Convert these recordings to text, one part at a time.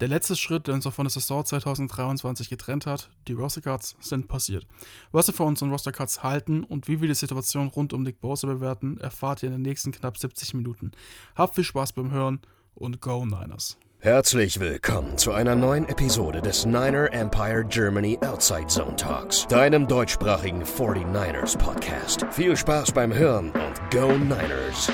Der letzte Schritt, der uns auch von der Saison 2023 getrennt hat, die Roster Cuts, sind passiert. Was wir von unseren Roster Cuts halten und wie wir die Situation rund um Nick Bosa bewerten, erfahrt ihr in den nächsten knapp 70 Minuten. Habt viel Spaß beim Hören und Go Niners! Herzlich willkommen zu einer neuen Episode des Niner Empire Germany Outside Zone Talks, deinem deutschsprachigen 49ers Podcast. Viel Spaß beim Hören und Go Niners!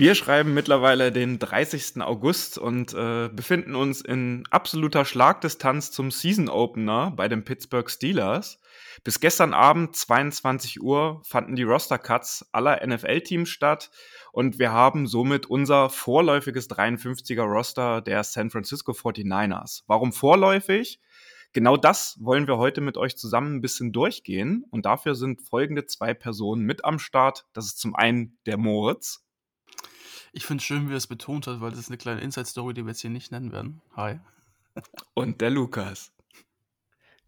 Wir schreiben mittlerweile den 30. August und äh, befinden uns in absoluter Schlagdistanz zum Season Opener bei den Pittsburgh Steelers. Bis gestern Abend 22 Uhr fanden die Roster Cuts aller NFL-Teams statt und wir haben somit unser vorläufiges 53er Roster der San Francisco 49ers. Warum vorläufig? Genau das wollen wir heute mit euch zusammen ein bisschen durchgehen und dafür sind folgende zwei Personen mit am Start. Das ist zum einen der Moritz. Ich finde es schön, wie er es betont hat, weil das ist eine kleine Inside-Story, die wir jetzt hier nicht nennen werden. Hi. Und der Lukas.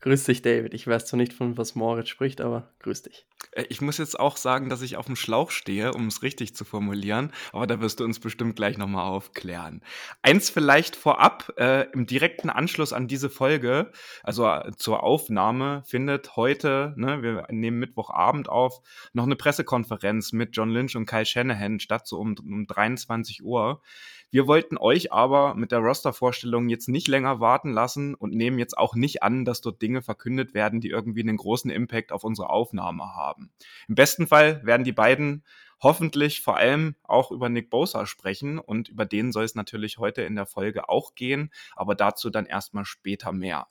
Grüß dich, David. Ich weiß zwar nicht, von was Moritz spricht, aber grüß dich. Äh, ich muss jetzt auch sagen, dass ich auf dem Schlauch stehe, um es richtig zu formulieren, aber da wirst du uns bestimmt gleich nochmal aufklären. Eins vielleicht vorab, äh, im direkten Anschluss an diese Folge, also äh, zur Aufnahme, findet heute, ne, wir nehmen Mittwochabend auf, noch eine Pressekonferenz mit John Lynch und Kyle Shanahan statt, so um, um 23 Uhr. Wir wollten euch aber mit der Roster-Vorstellung jetzt nicht länger warten lassen und nehmen jetzt auch nicht an, dass dort Dinge verkündet werden, die irgendwie einen großen Impact auf unsere Aufnahme haben. Im besten Fall werden die beiden hoffentlich vor allem auch über Nick Bosa sprechen und über den soll es natürlich heute in der Folge auch gehen, aber dazu dann erstmal später mehr.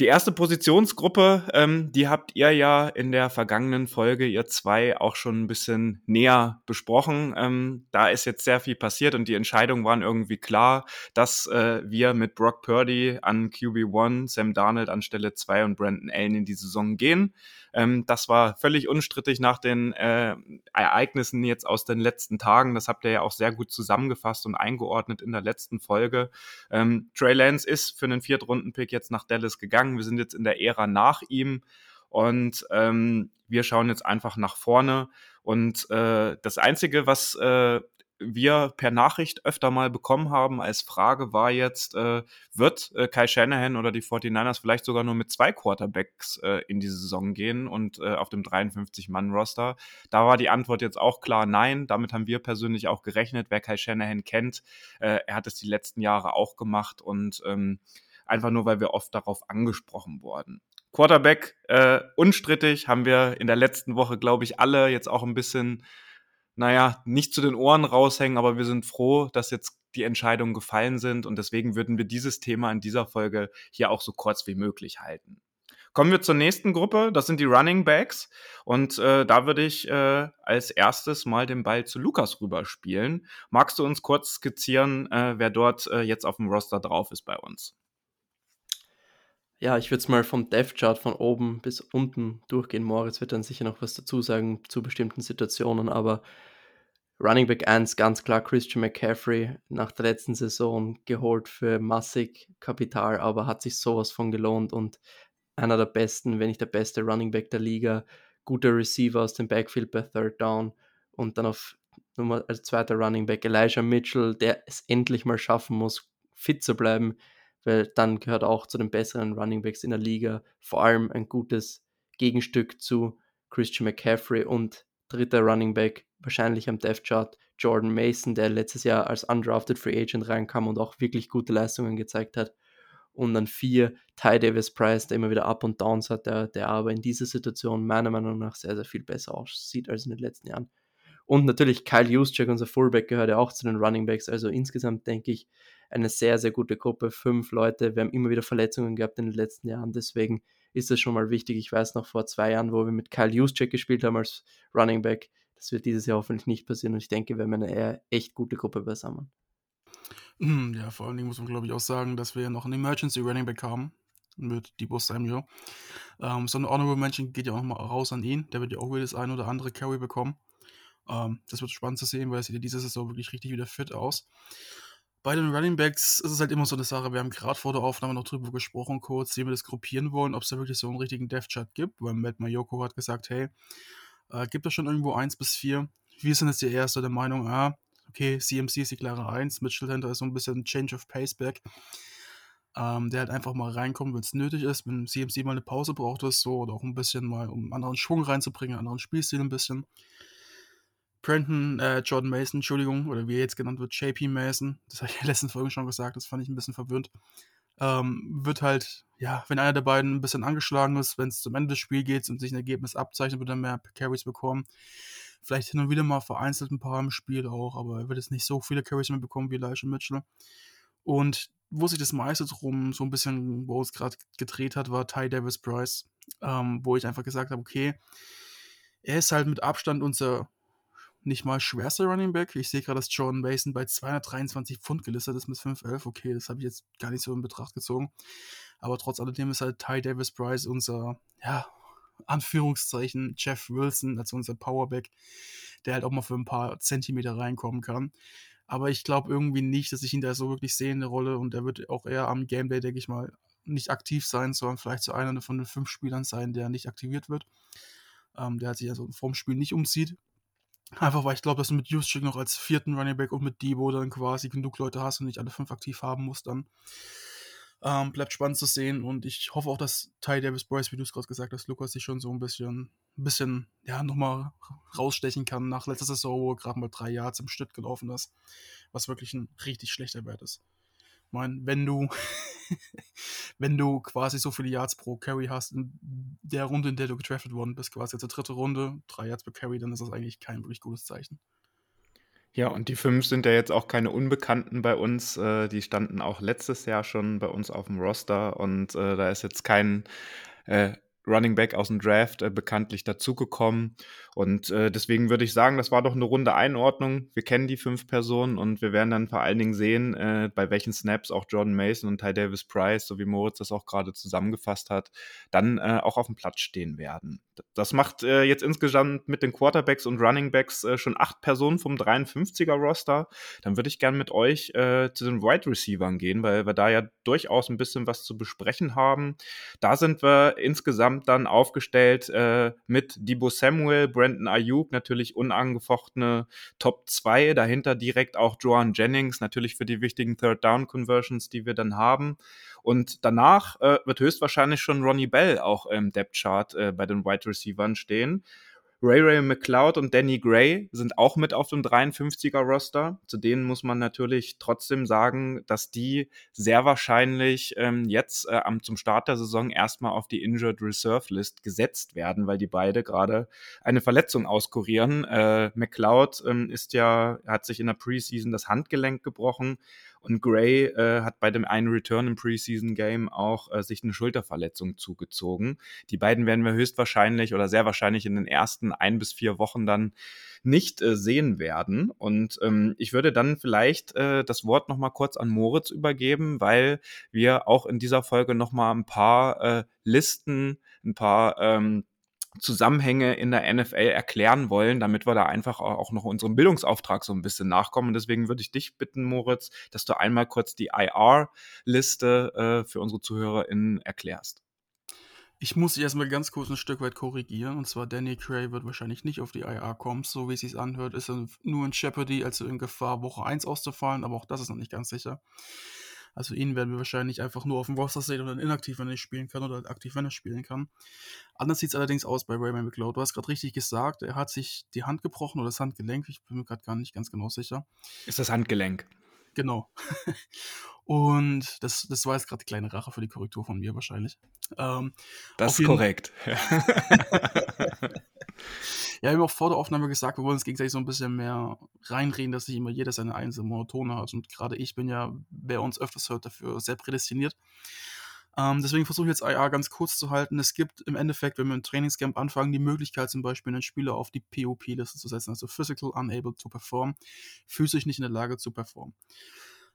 Die erste Positionsgruppe, ähm, die habt ihr ja in der vergangenen Folge, ihr zwei, auch schon ein bisschen näher besprochen. Ähm, da ist jetzt sehr viel passiert und die Entscheidungen waren irgendwie klar, dass äh, wir mit Brock Purdy an QB1, Sam Darnold an Stelle 2 und Brandon Allen in die Saison gehen. Ähm, das war völlig unstrittig nach den äh, Ereignissen jetzt aus den letzten Tagen. Das habt ihr ja auch sehr gut zusammengefasst und eingeordnet in der letzten Folge. Ähm, Trey Lance ist für einen Viertrunden-Pick jetzt nach Dallas gegangen. Wir sind jetzt in der Ära nach ihm. Und ähm, wir schauen jetzt einfach nach vorne. Und äh, das Einzige, was äh, wir per Nachricht öfter mal bekommen haben als Frage war jetzt, äh, wird äh, Kai Shanahan oder die 49ers vielleicht sogar nur mit zwei Quarterbacks äh, in die Saison gehen und äh, auf dem 53-Mann-Roster? Da war die Antwort jetzt auch klar nein. Damit haben wir persönlich auch gerechnet. Wer Kai Shanahan kennt, äh, er hat es die letzten Jahre auch gemacht und ähm, einfach nur, weil wir oft darauf angesprochen wurden. Quarterback äh, unstrittig, haben wir in der letzten Woche, glaube ich, alle jetzt auch ein bisschen naja, nicht zu den Ohren raushängen, aber wir sind froh, dass jetzt die Entscheidungen gefallen sind und deswegen würden wir dieses Thema in dieser Folge hier auch so kurz wie möglich halten. Kommen wir zur nächsten Gruppe, das sind die Running Backs und äh, da würde ich äh, als erstes mal den Ball zu Lukas rüberspielen. Magst du uns kurz skizzieren, äh, wer dort äh, jetzt auf dem Roster drauf ist bei uns? Ja, ich würde es mal vom Death Chart von oben bis unten durchgehen. Moritz wird dann sicher noch was dazu sagen zu bestimmten Situationen, aber Running Back 1 ganz klar Christian McCaffrey nach der letzten Saison geholt für massig Kapital, aber hat sich sowas von gelohnt und einer der besten, wenn nicht der beste Running Back der Liga, guter Receiver aus dem Backfield bei Third Down und dann auf Nummer als zweiter Running Back Elijah Mitchell, der es endlich mal schaffen muss, fit zu bleiben, weil dann gehört auch zu den besseren Running Backs in der Liga. Vor allem ein gutes Gegenstück zu Christian McCaffrey und dritter Running Back wahrscheinlich am Death Chart Jordan Mason, der letztes Jahr als undrafted Free Agent reinkam und auch wirklich gute Leistungen gezeigt hat. Und dann vier, Ty Davis Price, der immer wieder Up und Downs hat, der, der aber in dieser Situation meiner Meinung nach sehr, sehr viel besser aussieht als in den letzten Jahren. Und natürlich Kyle Juszczyk, unser Fullback, gehört ja auch zu den Running Backs. Also insgesamt denke ich, eine sehr, sehr gute Gruppe. Fünf Leute. Wir haben immer wieder Verletzungen gehabt in den letzten Jahren. Deswegen ist das schon mal wichtig. Ich weiß noch vor zwei Jahren, wo wir mit Kyle Juszczyk gespielt haben als Running Back. Das wird dieses Jahr hoffentlich nicht passieren. Und ich denke, wir haben eine eher echt gute Gruppe beisammen. Hm, ja, vor allen Dingen muss man, glaube ich, auch sagen, dass wir noch einen Emergency Running Back haben mit Debo Samuel. Ähm, so eine Honorable Mention geht ja auch nochmal raus an ihn. Der wird ja auch wieder das ein oder andere Carry bekommen. Ähm, das wird spannend zu sehen, weil er sieht ja diese Saison wirklich richtig wieder fit aus. Bei den Running Backs ist es halt immer so eine Sache. Wir haben gerade vor der Aufnahme noch drüber gesprochen, kurz, wie wir das gruppieren wollen, ob es da wirklich so einen richtigen Dev-Chart gibt, weil Matt Mayoko hat gesagt, hey, äh, gibt es schon irgendwo 1 bis 4? Wir sind jetzt eher so der Meinung, ah, okay, CMC ist die klare 1, Mitchell Hunter ist so ein bisschen Change of Pace back. Ähm, der halt einfach mal reinkommt, wenn es nötig ist, wenn CMC mal eine Pause braucht ist so, oder auch ein bisschen mal, um einen anderen Schwung reinzubringen, einen anderen Spielstil ein bisschen. Brandon, äh, Jordan Mason, Entschuldigung, oder wie er jetzt genannt wird, JP Mason, das habe ich in der letzten Folge schon gesagt, das fand ich ein bisschen verwirrt, ähm, wird halt, ja, wenn einer der beiden ein bisschen angeschlagen ist, wenn es zum Ende des Spiels geht und sich ein Ergebnis abzeichnet, wird er mehr Carries bekommen. Vielleicht hin und wieder mal vereinzelt ein paar im Spiel auch, aber er wird jetzt nicht so viele Carries mehr bekommen wie Elijah Mitchell. Und wo sich das meiste drum so ein bisschen, wo es gerade gedreht hat, war Ty Davis Price, ähm, wo ich einfach gesagt habe, okay, er ist halt mit Abstand unser nicht mal schwerster Running Back. Ich sehe gerade, dass Jordan Mason bei 223 Pfund gelistet ist mit 511. Okay, das habe ich jetzt gar nicht so in Betracht gezogen. Aber trotz alledem ist halt Ty Davis Price unser, ja, Anführungszeichen Jeff Wilson, also unser Powerback, der halt auch mal für ein paar Zentimeter reinkommen kann. Aber ich glaube irgendwie nicht, dass ich ihn da so wirklich sehe in der Rolle und er wird auch eher am Gameplay, denke ich mal, nicht aktiv sein, sondern vielleicht so einer von den fünf Spielern sein, der nicht aktiviert wird. Ähm, der sich also vorm Spiel nicht umzieht. Einfach weil ich glaube, dass du mit Juszczyk noch als vierten Running Back und mit Debo dann quasi genug Leute hast und nicht alle fünf aktiv haben musst dann. Ähm, bleibt spannend zu sehen und ich hoffe auch, dass Ty Davis Bryce, wie du es gerade gesagt hast, Lukas sich schon so ein bisschen, bisschen, ja, nochmal rausstechen kann nach letzter Saison, wo er gerade mal drei Jahre im Schnitt gelaufen ist, was wirklich ein richtig schlechter Wert ist. Ich meine, wenn du, wenn du quasi so viele Yards pro Carry hast in der Runde, in der du getraftet worden bist, quasi jetzt die dritte Runde, drei Yards pro Carry, dann ist das eigentlich kein wirklich gutes Zeichen. Ja, und die fünf sind ja jetzt auch keine Unbekannten bei uns. Äh, die standen auch letztes Jahr schon bei uns auf dem Roster und äh, da ist jetzt kein äh, Running Back aus dem Draft äh, bekanntlich dazugekommen. Und äh, deswegen würde ich sagen, das war doch eine runde Einordnung. Wir kennen die fünf Personen und wir werden dann vor allen Dingen sehen, äh, bei welchen Snaps auch Jordan Mason und Ty Davis Price, so wie Moritz das auch gerade zusammengefasst hat, dann äh, auch auf dem Platz stehen werden. Das macht äh, jetzt insgesamt mit den Quarterbacks und Running Backs äh, schon acht Personen vom 53er Roster. Dann würde ich gerne mit euch zu den Wide Receivers gehen, weil wir da ja durchaus ein bisschen was zu besprechen haben. Da sind wir insgesamt dann aufgestellt mit Debo Samuel, Brandon Ayuk natürlich unangefochtene Top 2. Dahinter direkt auch Joan Jennings, natürlich für die wichtigen Third Down Conversions, die wir dann haben. Und danach äh, wird höchstwahrscheinlich schon Ronnie Bell auch im Depth Chart äh, bei den Wide Receivers stehen. Ray Ray McLeod und Danny Gray sind auch mit auf dem 53er Roster. Zu denen muss man natürlich trotzdem sagen, dass die sehr wahrscheinlich ähm, jetzt äh, zum Start der Saison erstmal auf die Injured Reserve List gesetzt werden, weil die beide gerade eine Verletzung auskurieren. Äh, McLeod ähm, ist ja, hat sich in der Preseason das Handgelenk gebrochen und Gray äh, hat bei dem einen Return im Preseason Game auch äh, sich eine Schulterverletzung zugezogen. Die beiden werden wir höchstwahrscheinlich oder sehr wahrscheinlich in den ersten ein bis vier Wochen dann nicht äh, sehen werden. Und ähm, ich würde dann vielleicht äh, das Wort nochmal kurz an Moritz übergeben, weil wir auch in dieser Folge nochmal ein paar äh, Listen, ein paar ähm, Zusammenhänge in der NFL erklären wollen, damit wir da einfach auch noch unserem Bildungsauftrag so ein bisschen nachkommen. deswegen würde ich dich bitten, Moritz, dass du einmal kurz die IR-Liste äh, für unsere ZuhörerInnen erklärst. Ich muss dich erstmal ganz kurz ein Stück weit korrigieren. Und zwar Danny Cray wird wahrscheinlich nicht auf die IR kommen. So wie es sich anhört, ist er nur in Jeopardy, also in Gefahr, Woche 1 auszufallen. Aber auch das ist noch nicht ganz sicher. Also ihn werden wir wahrscheinlich einfach nur auf dem Roster sehen oder inaktiv, wenn er nicht spielen kann oder halt aktiv, wenn er spielen kann. Anders sieht es allerdings aus bei Raymond McLeod. Du hast gerade richtig gesagt, er hat sich die Hand gebrochen oder das Handgelenk. Ich bin mir gerade gar nicht ganz genau sicher. Ist das Handgelenk? Genau. Und das, das war jetzt gerade die kleine Rache für die Korrektur von mir wahrscheinlich. Ähm, das ist korrekt. Ja, wir haben auch vor der Aufnahme gesagt, wir wollen uns gegenseitig so ein bisschen mehr reinreden, dass nicht immer jeder seine einzelne Monotone hat. Und gerade ich bin ja, wer uns öfters hört, dafür sehr prädestiniert. Ähm, deswegen versuche ich jetzt IA ganz kurz zu halten. Es gibt im Endeffekt, wenn wir im Trainingscamp anfangen, die Möglichkeit zum Beispiel einen Spieler auf die POP-Liste zu setzen, also Physical Unable to Perform, physisch nicht in der Lage zu performen.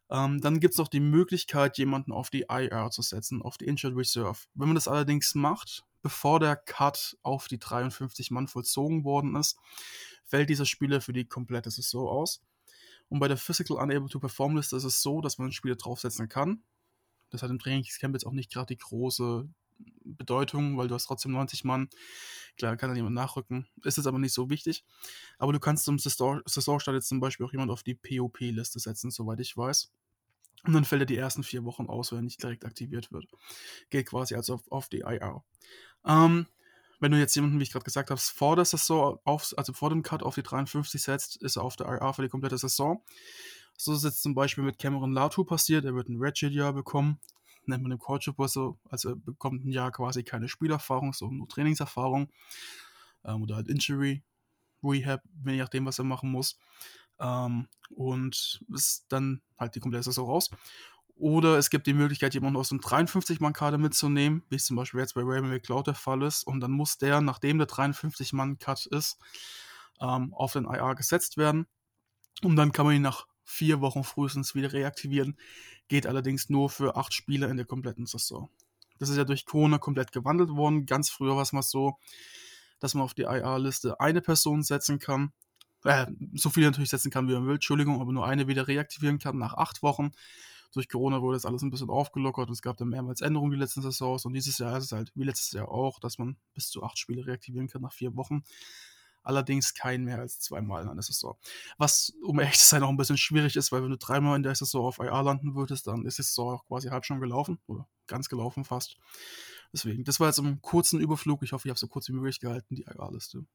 Ähm, dann gibt es noch die Möglichkeit, jemanden auf die IR zu setzen, auf die Injured Reserve. Wenn man das allerdings macht, bevor der Cut auf die 53 Mann vollzogen worden ist, fällt dieser Spieler für die komplette Saison aus. Und bei der Physical Unable to Perform Liste ist es so, dass man Spiele draufsetzen kann. Das hat im Trainingscamp jetzt auch nicht gerade die große Bedeutung, weil du hast trotzdem 90 Mann. Klar, kann dann jemand nachrücken. Ist jetzt aber nicht so wichtig. Aber du kannst zum Saisonstart jetzt zum Beispiel auch jemand auf die POP-Liste setzen, soweit ich weiß. Und dann fällt er die ersten vier Wochen aus, wenn er nicht direkt aktiviert wird. Geht quasi also auf, auf die IR. Ähm, wenn du jetzt jemanden, wie ich gerade gesagt habe, vor der Saison, auf, also vor dem Cut auf die 53 setzt, ist er auf der IR für die komplette Saison. So ist jetzt zum Beispiel mit Cameron Latu passiert. Er wird ein Ratchet-Jahr bekommen nennt man im Coachable so, also bekommt ein Jahr quasi keine Spielerfahrung, sondern nur Trainingserfahrung ähm, oder halt Injury, Rehab, je nachdem, was er machen muss. Ähm, und ist dann halt die komplette Saison raus. Oder es gibt die Möglichkeit, jemanden aus dem 53-Mann-Kader mitzunehmen, wie es zum Beispiel jetzt bei Raymond McLeod der Fall ist. Und dann muss der, nachdem der 53-Mann-Cut ist, ähm, auf den IR gesetzt werden. Und dann kann man ihn nach vier Wochen frühestens wieder reaktivieren. Geht allerdings nur für acht Spieler in der kompletten Saison. Das ist ja durch Corona komplett gewandelt worden. Ganz früher war es mal so, dass man auf die IR-Liste eine Person setzen kann. Äh, so viele natürlich setzen kann, wie man will, Entschuldigung, aber nur eine wieder reaktivieren kann nach acht Wochen. Durch Corona wurde das alles ein bisschen aufgelockert und es gab dann mehrmals Änderungen die letzten Saisons. Und dieses Jahr ist es halt wie letztes Jahr auch, dass man bis zu acht Spiele reaktivieren kann nach vier Wochen allerdings kein mehr als zweimal in einer Saison. Was, um ehrlich zu sein, auch ein bisschen schwierig ist, weil wenn du dreimal in der Saison auf IR landen würdest, dann ist die Saison auch quasi halb schon gelaufen oder ganz gelaufen fast. Deswegen, das war jetzt im kurzen Überflug. Ich hoffe, ich habe so kurz wie möglich gehalten, die IR-Liste.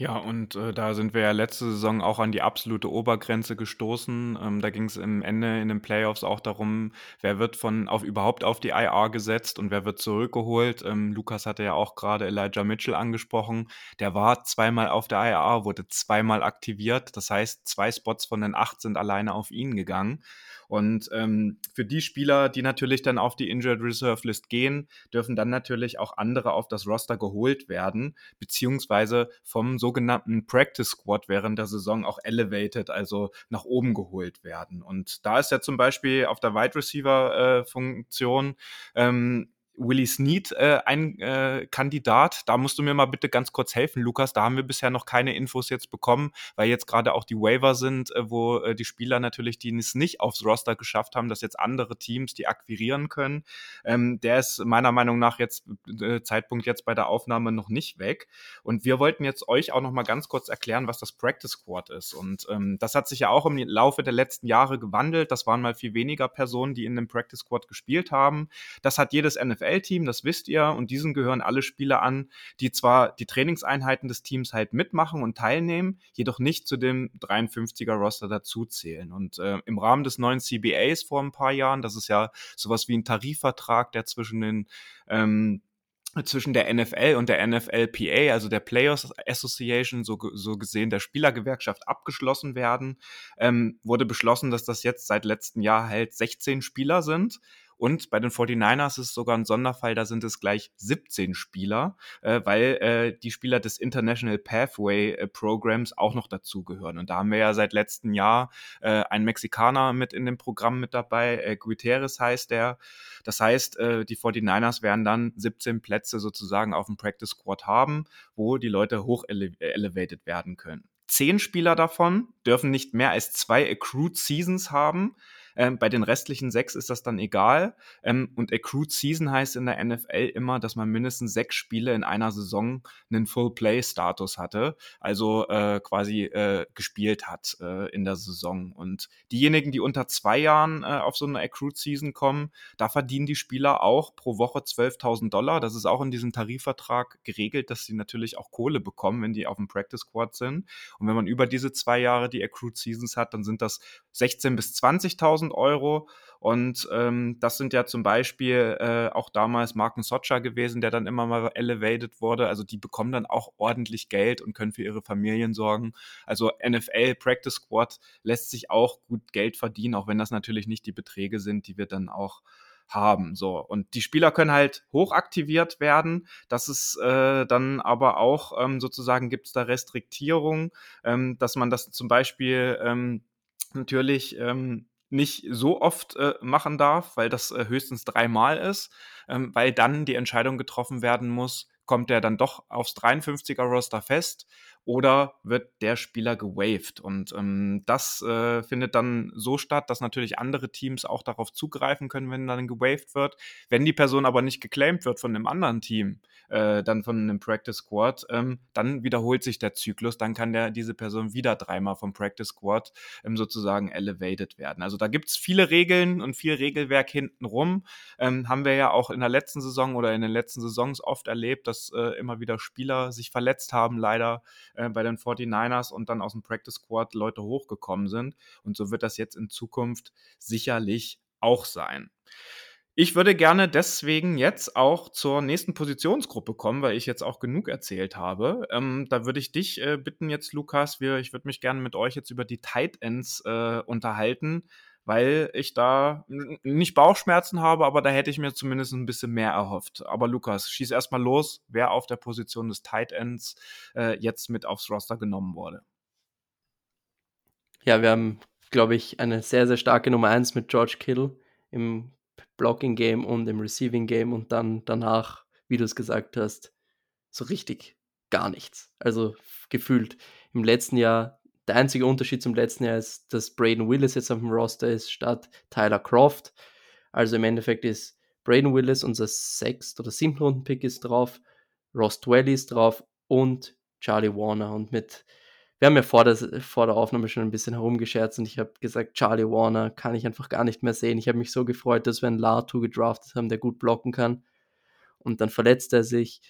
Ja, und äh, da sind wir ja letzte Saison auch an die absolute Obergrenze gestoßen. Ähm, da ging es im Ende in den Playoffs auch darum, wer wird von auf überhaupt auf die IR gesetzt und wer wird zurückgeholt. Ähm, Lukas hatte ja auch gerade Elijah Mitchell angesprochen. Der war zweimal auf der IR, wurde zweimal aktiviert. Das heißt, zwei Spots von den acht sind alleine auf ihn gegangen. Und ähm, für die Spieler, die natürlich dann auf die Injured Reserve List gehen, dürfen dann natürlich auch andere auf das Roster geholt werden, beziehungsweise vom sogenannten Practice Squad während der Saison auch elevated, also nach oben geholt werden. Und da ist ja zum Beispiel auf der Wide Receiver äh, Funktion ähm, Willie Snead äh, ein äh, Kandidat. Da musst du mir mal bitte ganz kurz helfen, Lukas. Da haben wir bisher noch keine Infos jetzt bekommen, weil jetzt gerade auch die Waiver sind, äh, wo äh, die Spieler natürlich, die es nicht aufs Roster geschafft haben, dass jetzt andere Teams die akquirieren können. Ähm, der ist meiner Meinung nach jetzt äh, Zeitpunkt jetzt bei der Aufnahme noch nicht weg. Und wir wollten jetzt euch auch noch mal ganz kurz erklären, was das Practice Squad ist. Und ähm, das hat sich ja auch im Laufe der letzten Jahre gewandelt. Das waren mal viel weniger Personen, die in dem Practice Squad gespielt haben. Das hat jedes NFL NFL-Team, das wisst ihr, und diesen gehören alle Spieler an, die zwar die Trainingseinheiten des Teams halt mitmachen und teilnehmen, jedoch nicht zu dem 53er-Roster dazuzählen. Und äh, im Rahmen des neuen CBAs vor ein paar Jahren, das ist ja sowas wie ein Tarifvertrag, der zwischen den ähm, zwischen der NFL und der NFLPA, also der Players Association, so, so gesehen der Spielergewerkschaft, abgeschlossen werden, ähm, wurde beschlossen, dass das jetzt seit letztem Jahr halt 16 Spieler sind und bei den 49ers ist es sogar ein Sonderfall, da sind es gleich 17 Spieler, äh, weil äh, die Spieler des International Pathway äh, Programs auch noch dazugehören. Und da haben wir ja seit letztem Jahr äh, einen Mexikaner mit in dem Programm mit dabei, äh, Guterres heißt der. Das heißt, äh, die 49ers werden dann 17 Plätze sozusagen auf dem Practice Squad haben, wo die Leute hoch ele elevated werden können. Zehn Spieler davon dürfen nicht mehr als zwei Accrued Seasons haben. Ähm, bei den restlichen sechs ist das dann egal. Ähm, und Accrued Season heißt in der NFL immer, dass man mindestens sechs Spiele in einer Saison einen Full-Play-Status hatte, also äh, quasi äh, gespielt hat äh, in der Saison. Und diejenigen, die unter zwei Jahren äh, auf so eine Accrued Season kommen, da verdienen die Spieler auch pro Woche 12.000 Dollar. Das ist auch in diesem Tarifvertrag geregelt, dass sie natürlich auch Kohle bekommen, wenn die auf dem Practice Squad sind. Und wenn man über diese zwei Jahre die Accrued Seasons hat, dann sind das 16.000 bis 20.000 1000 Euro. Und ähm, das sind ja zum Beispiel äh, auch damals Marken Socha gewesen, der dann immer mal elevated wurde. Also die bekommen dann auch ordentlich Geld und können für ihre Familien sorgen. Also NFL Practice Squad lässt sich auch gut Geld verdienen, auch wenn das natürlich nicht die Beträge sind, die wir dann auch haben. So. Und die Spieler können halt hochaktiviert werden. Das ist äh, dann aber auch ähm, sozusagen gibt es da Restriktierungen, ähm, dass man das zum Beispiel ähm, natürlich ähm, nicht so oft äh, machen darf, weil das äh, höchstens dreimal ist, ähm, weil dann die Entscheidung getroffen werden muss, kommt er dann doch aufs 53er-Roster fest oder wird der Spieler gewaved? Und ähm, das äh, findet dann so statt, dass natürlich andere Teams auch darauf zugreifen können, wenn dann gewaved wird. Wenn die Person aber nicht geclaimed wird von einem anderen Team, äh, dann von einem Practice Squad, ähm, dann wiederholt sich der Zyklus, dann kann der, diese Person wieder dreimal vom Practice Squad ähm, sozusagen elevated werden. Also da gibt es viele Regeln und viel Regelwerk hintenrum. Ähm, haben wir ja auch in der letzten Saison oder in den letzten Saisons oft erlebt, dass äh, immer wieder Spieler sich verletzt haben, leider äh, bei den 49ers und dann aus dem Practice Squad Leute hochgekommen sind. Und so wird das jetzt in Zukunft sicherlich auch sein. Ich würde gerne deswegen jetzt auch zur nächsten Positionsgruppe kommen, weil ich jetzt auch genug erzählt habe. Ähm, da würde ich dich äh, bitten jetzt, Lukas, wir, ich würde mich gerne mit euch jetzt über die Tight Ends äh, unterhalten, weil ich da nicht Bauchschmerzen habe, aber da hätte ich mir zumindest ein bisschen mehr erhofft. Aber Lukas, schieß erstmal los, wer auf der Position des Tight Ends äh, jetzt mit aufs Roster genommen wurde. Ja, wir haben, glaube ich, eine sehr, sehr starke Nummer 1 mit George Kittle im Blocking Game und im Receiving Game und dann danach, wie du es gesagt hast, so richtig gar nichts. Also gefühlt im letzten Jahr, der einzige Unterschied zum letzten Jahr ist, dass Braden Willis jetzt auf dem Roster ist statt Tyler Croft. Also im Endeffekt ist Braden Willis unser sechst oder siebten Runden-Pick ist drauf, Ross Dwelly ist drauf und Charlie Warner. Und mit wir haben ja vor der, vor der Aufnahme schon ein bisschen herumgescherzt und ich habe gesagt, Charlie Warner kann ich einfach gar nicht mehr sehen. Ich habe mich so gefreut, dass wir einen Latu gedraftet haben, der gut blocken kann. Und dann verletzt er sich,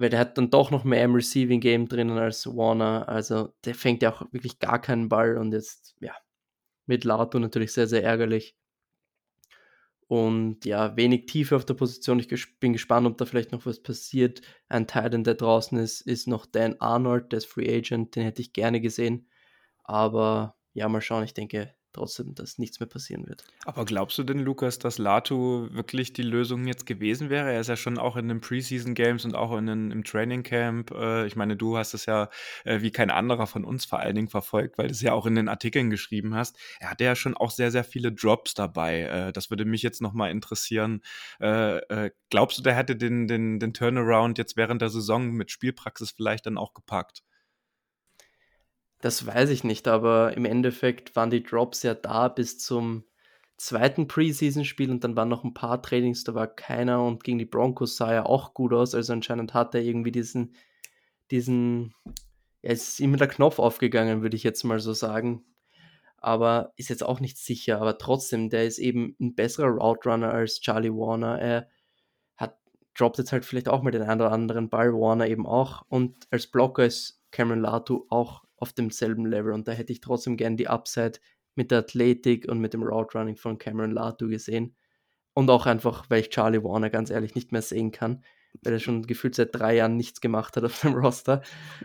weil der hat dann doch noch mehr im Receiving Game drinnen als Warner. Also der fängt ja auch wirklich gar keinen Ball und jetzt, ja, mit Latu natürlich sehr, sehr ärgerlich. Und ja, wenig Tiefe auf der Position. Ich bin gespannt, ob da vielleicht noch was passiert. Ein Titan, der draußen ist, ist noch Dan Arnold, der ist Free Agent. Den hätte ich gerne gesehen. Aber ja, mal schauen. Ich denke, trotzdem, dass nichts mehr passieren wird. Aber glaubst du denn, Lukas, dass Latu wirklich die Lösung jetzt gewesen wäre? Er ist ja schon auch in den Preseason Games und auch in den, im Training Camp. Äh, ich meine, du hast es ja äh, wie kein anderer von uns vor allen Dingen verfolgt, weil du es ja auch in den Artikeln geschrieben hast. Er hatte ja schon auch sehr, sehr viele Drops dabei. Äh, das würde mich jetzt nochmal interessieren. Äh, äh, glaubst du, der hätte den, den, den Turnaround jetzt während der Saison mit Spielpraxis vielleicht dann auch gepackt? Das weiß ich nicht, aber im Endeffekt waren die Drops ja da bis zum zweiten Preseason-Spiel und dann waren noch ein paar Trainings, da war keiner und gegen die Broncos sah er auch gut aus, also anscheinend hat er irgendwie diesen, diesen, ja, es ist immer der Knopf aufgegangen, würde ich jetzt mal so sagen, aber ist jetzt auch nicht sicher, aber trotzdem, der ist eben ein besserer Route Runner als Charlie Warner, er hat, droppt jetzt halt vielleicht auch mal den einen oder anderen Ball, Warner eben auch. Und als Blocker ist Cameron Latu auch auf demselben Level. Und da hätte ich trotzdem gern die Upside mit der Athletik und mit dem Route Running von Cameron Latu gesehen. Und auch einfach, weil ich Charlie Warner ganz ehrlich nicht mehr sehen kann, weil er schon gefühlt seit drei Jahren nichts gemacht hat auf dem Roster.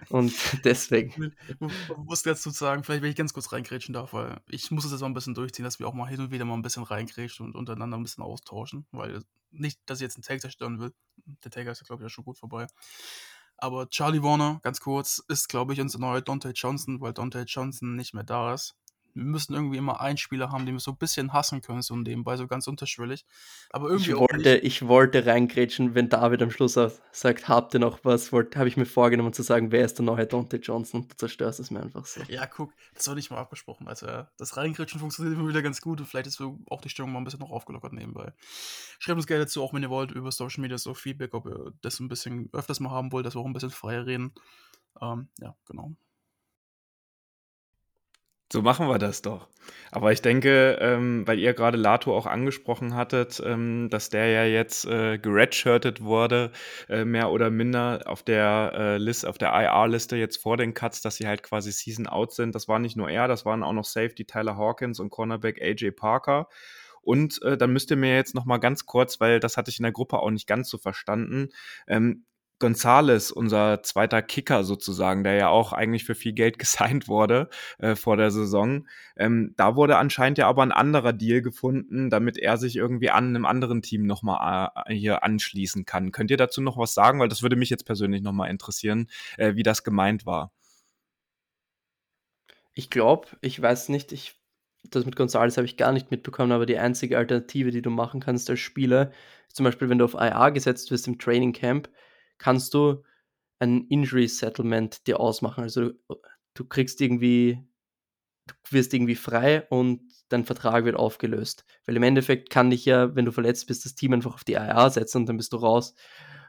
Und deswegen. Ich muss dazu sagen, vielleicht, wenn ich ganz kurz reingrätschen darf, weil ich muss es jetzt mal ein bisschen durchziehen, dass wir auch mal hin und wieder mal ein bisschen reingrätschen und untereinander ein bisschen austauschen, weil nicht, dass ich jetzt einen Tag zerstören will. Der Tag ist ja, glaube ich, ja schon gut vorbei. Aber Charlie Warner, ganz kurz, ist, glaube ich, unser neuer Dante Johnson, weil Dante Johnson nicht mehr da ist wir müssen irgendwie immer einen Spieler haben, den wir so ein bisschen hassen können, so nebenbei, so ganz unterschwellig. Aber irgendwie ich wollte, ich wollte reingrätschen, wenn David am Schluss sagt, habt ihr noch was, habe ich mir vorgenommen zu sagen, wer ist der neue Dante Johnson und du zerstörst es mir einfach so. Ja, guck, das war nicht mal abgesprochen. Also das Reingrätschen funktioniert immer wieder ganz gut und vielleicht ist auch die Stimmung mal ein bisschen noch aufgelockert nebenbei. Schreibt uns gerne dazu, auch wenn ihr wollt, über Social Media so Feedback, ob ihr das ein bisschen öfters mal haben wollt, dass wir auch ein bisschen freier reden. Ähm, ja, genau. So machen wir das doch. Aber ich denke, ähm, weil ihr gerade Lato auch angesprochen hattet, ähm, dass der ja jetzt äh, geredshirtet wurde, äh, mehr oder minder auf der äh, List, auf der IR-Liste jetzt vor den Cuts, dass sie halt quasi Season out sind. Das war nicht nur er, das waren auch noch Safety Tyler Hawkins und Cornerback AJ Parker. Und äh, dann müsst ihr mir jetzt noch mal ganz kurz, weil das hatte ich in der Gruppe auch nicht ganz so verstanden, ähm, Gonzales, unser zweiter Kicker sozusagen, der ja auch eigentlich für viel Geld gesigned wurde äh, vor der Saison. Ähm, da wurde anscheinend ja aber ein anderer Deal gefunden, damit er sich irgendwie an einem anderen Team nochmal äh, hier anschließen kann. Könnt ihr dazu noch was sagen? Weil das würde mich jetzt persönlich nochmal interessieren, äh, wie das gemeint war. Ich glaube, ich weiß nicht, ich, das mit Gonzales habe ich gar nicht mitbekommen, aber die einzige Alternative, die du machen kannst als Spieler, ist zum Beispiel, wenn du auf IA gesetzt wirst im Training Camp, kannst du ein Injury Settlement dir ausmachen. Also du, du kriegst irgendwie, du wirst irgendwie frei und dein Vertrag wird aufgelöst. Weil im Endeffekt kann dich ja, wenn du verletzt bist, das Team einfach auf die IA setzen und dann bist du raus.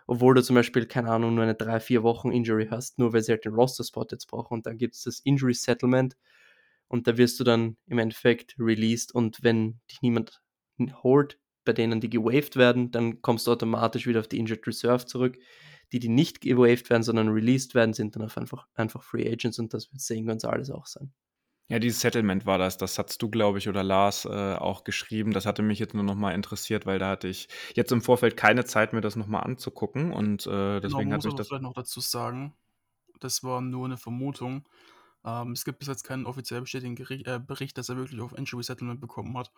Obwohl du zum Beispiel, keine Ahnung, nur eine 3-4 Wochen Injury hast, nur weil sie halt den Roster-Spot jetzt brauchen. Und dann gibt es das Injury Settlement und da wirst du dann im Endeffekt released und wenn dich niemand holt, bei denen die gewaved werden, dann kommst du automatisch wieder auf die Injured Reserve zurück. Die, die nicht gewaved werden, sondern released werden, sind dann einfach, einfach Free Agents und das wird Zane Gonzalez auch sein. Ja, dieses Settlement war das. Das hast du, glaube ich, oder Lars äh, auch geschrieben. Das hatte mich jetzt nur noch mal interessiert, weil da hatte ich jetzt im Vorfeld keine Zeit, mir das noch mal anzugucken. Und äh, genau, deswegen genau, hat mich das. vielleicht noch dazu sagen, das war nur eine Vermutung. Ähm, es gibt bis jetzt keinen offiziell bestätigten äh, Bericht, dass er wirklich auf Injury Settlement bekommen hat.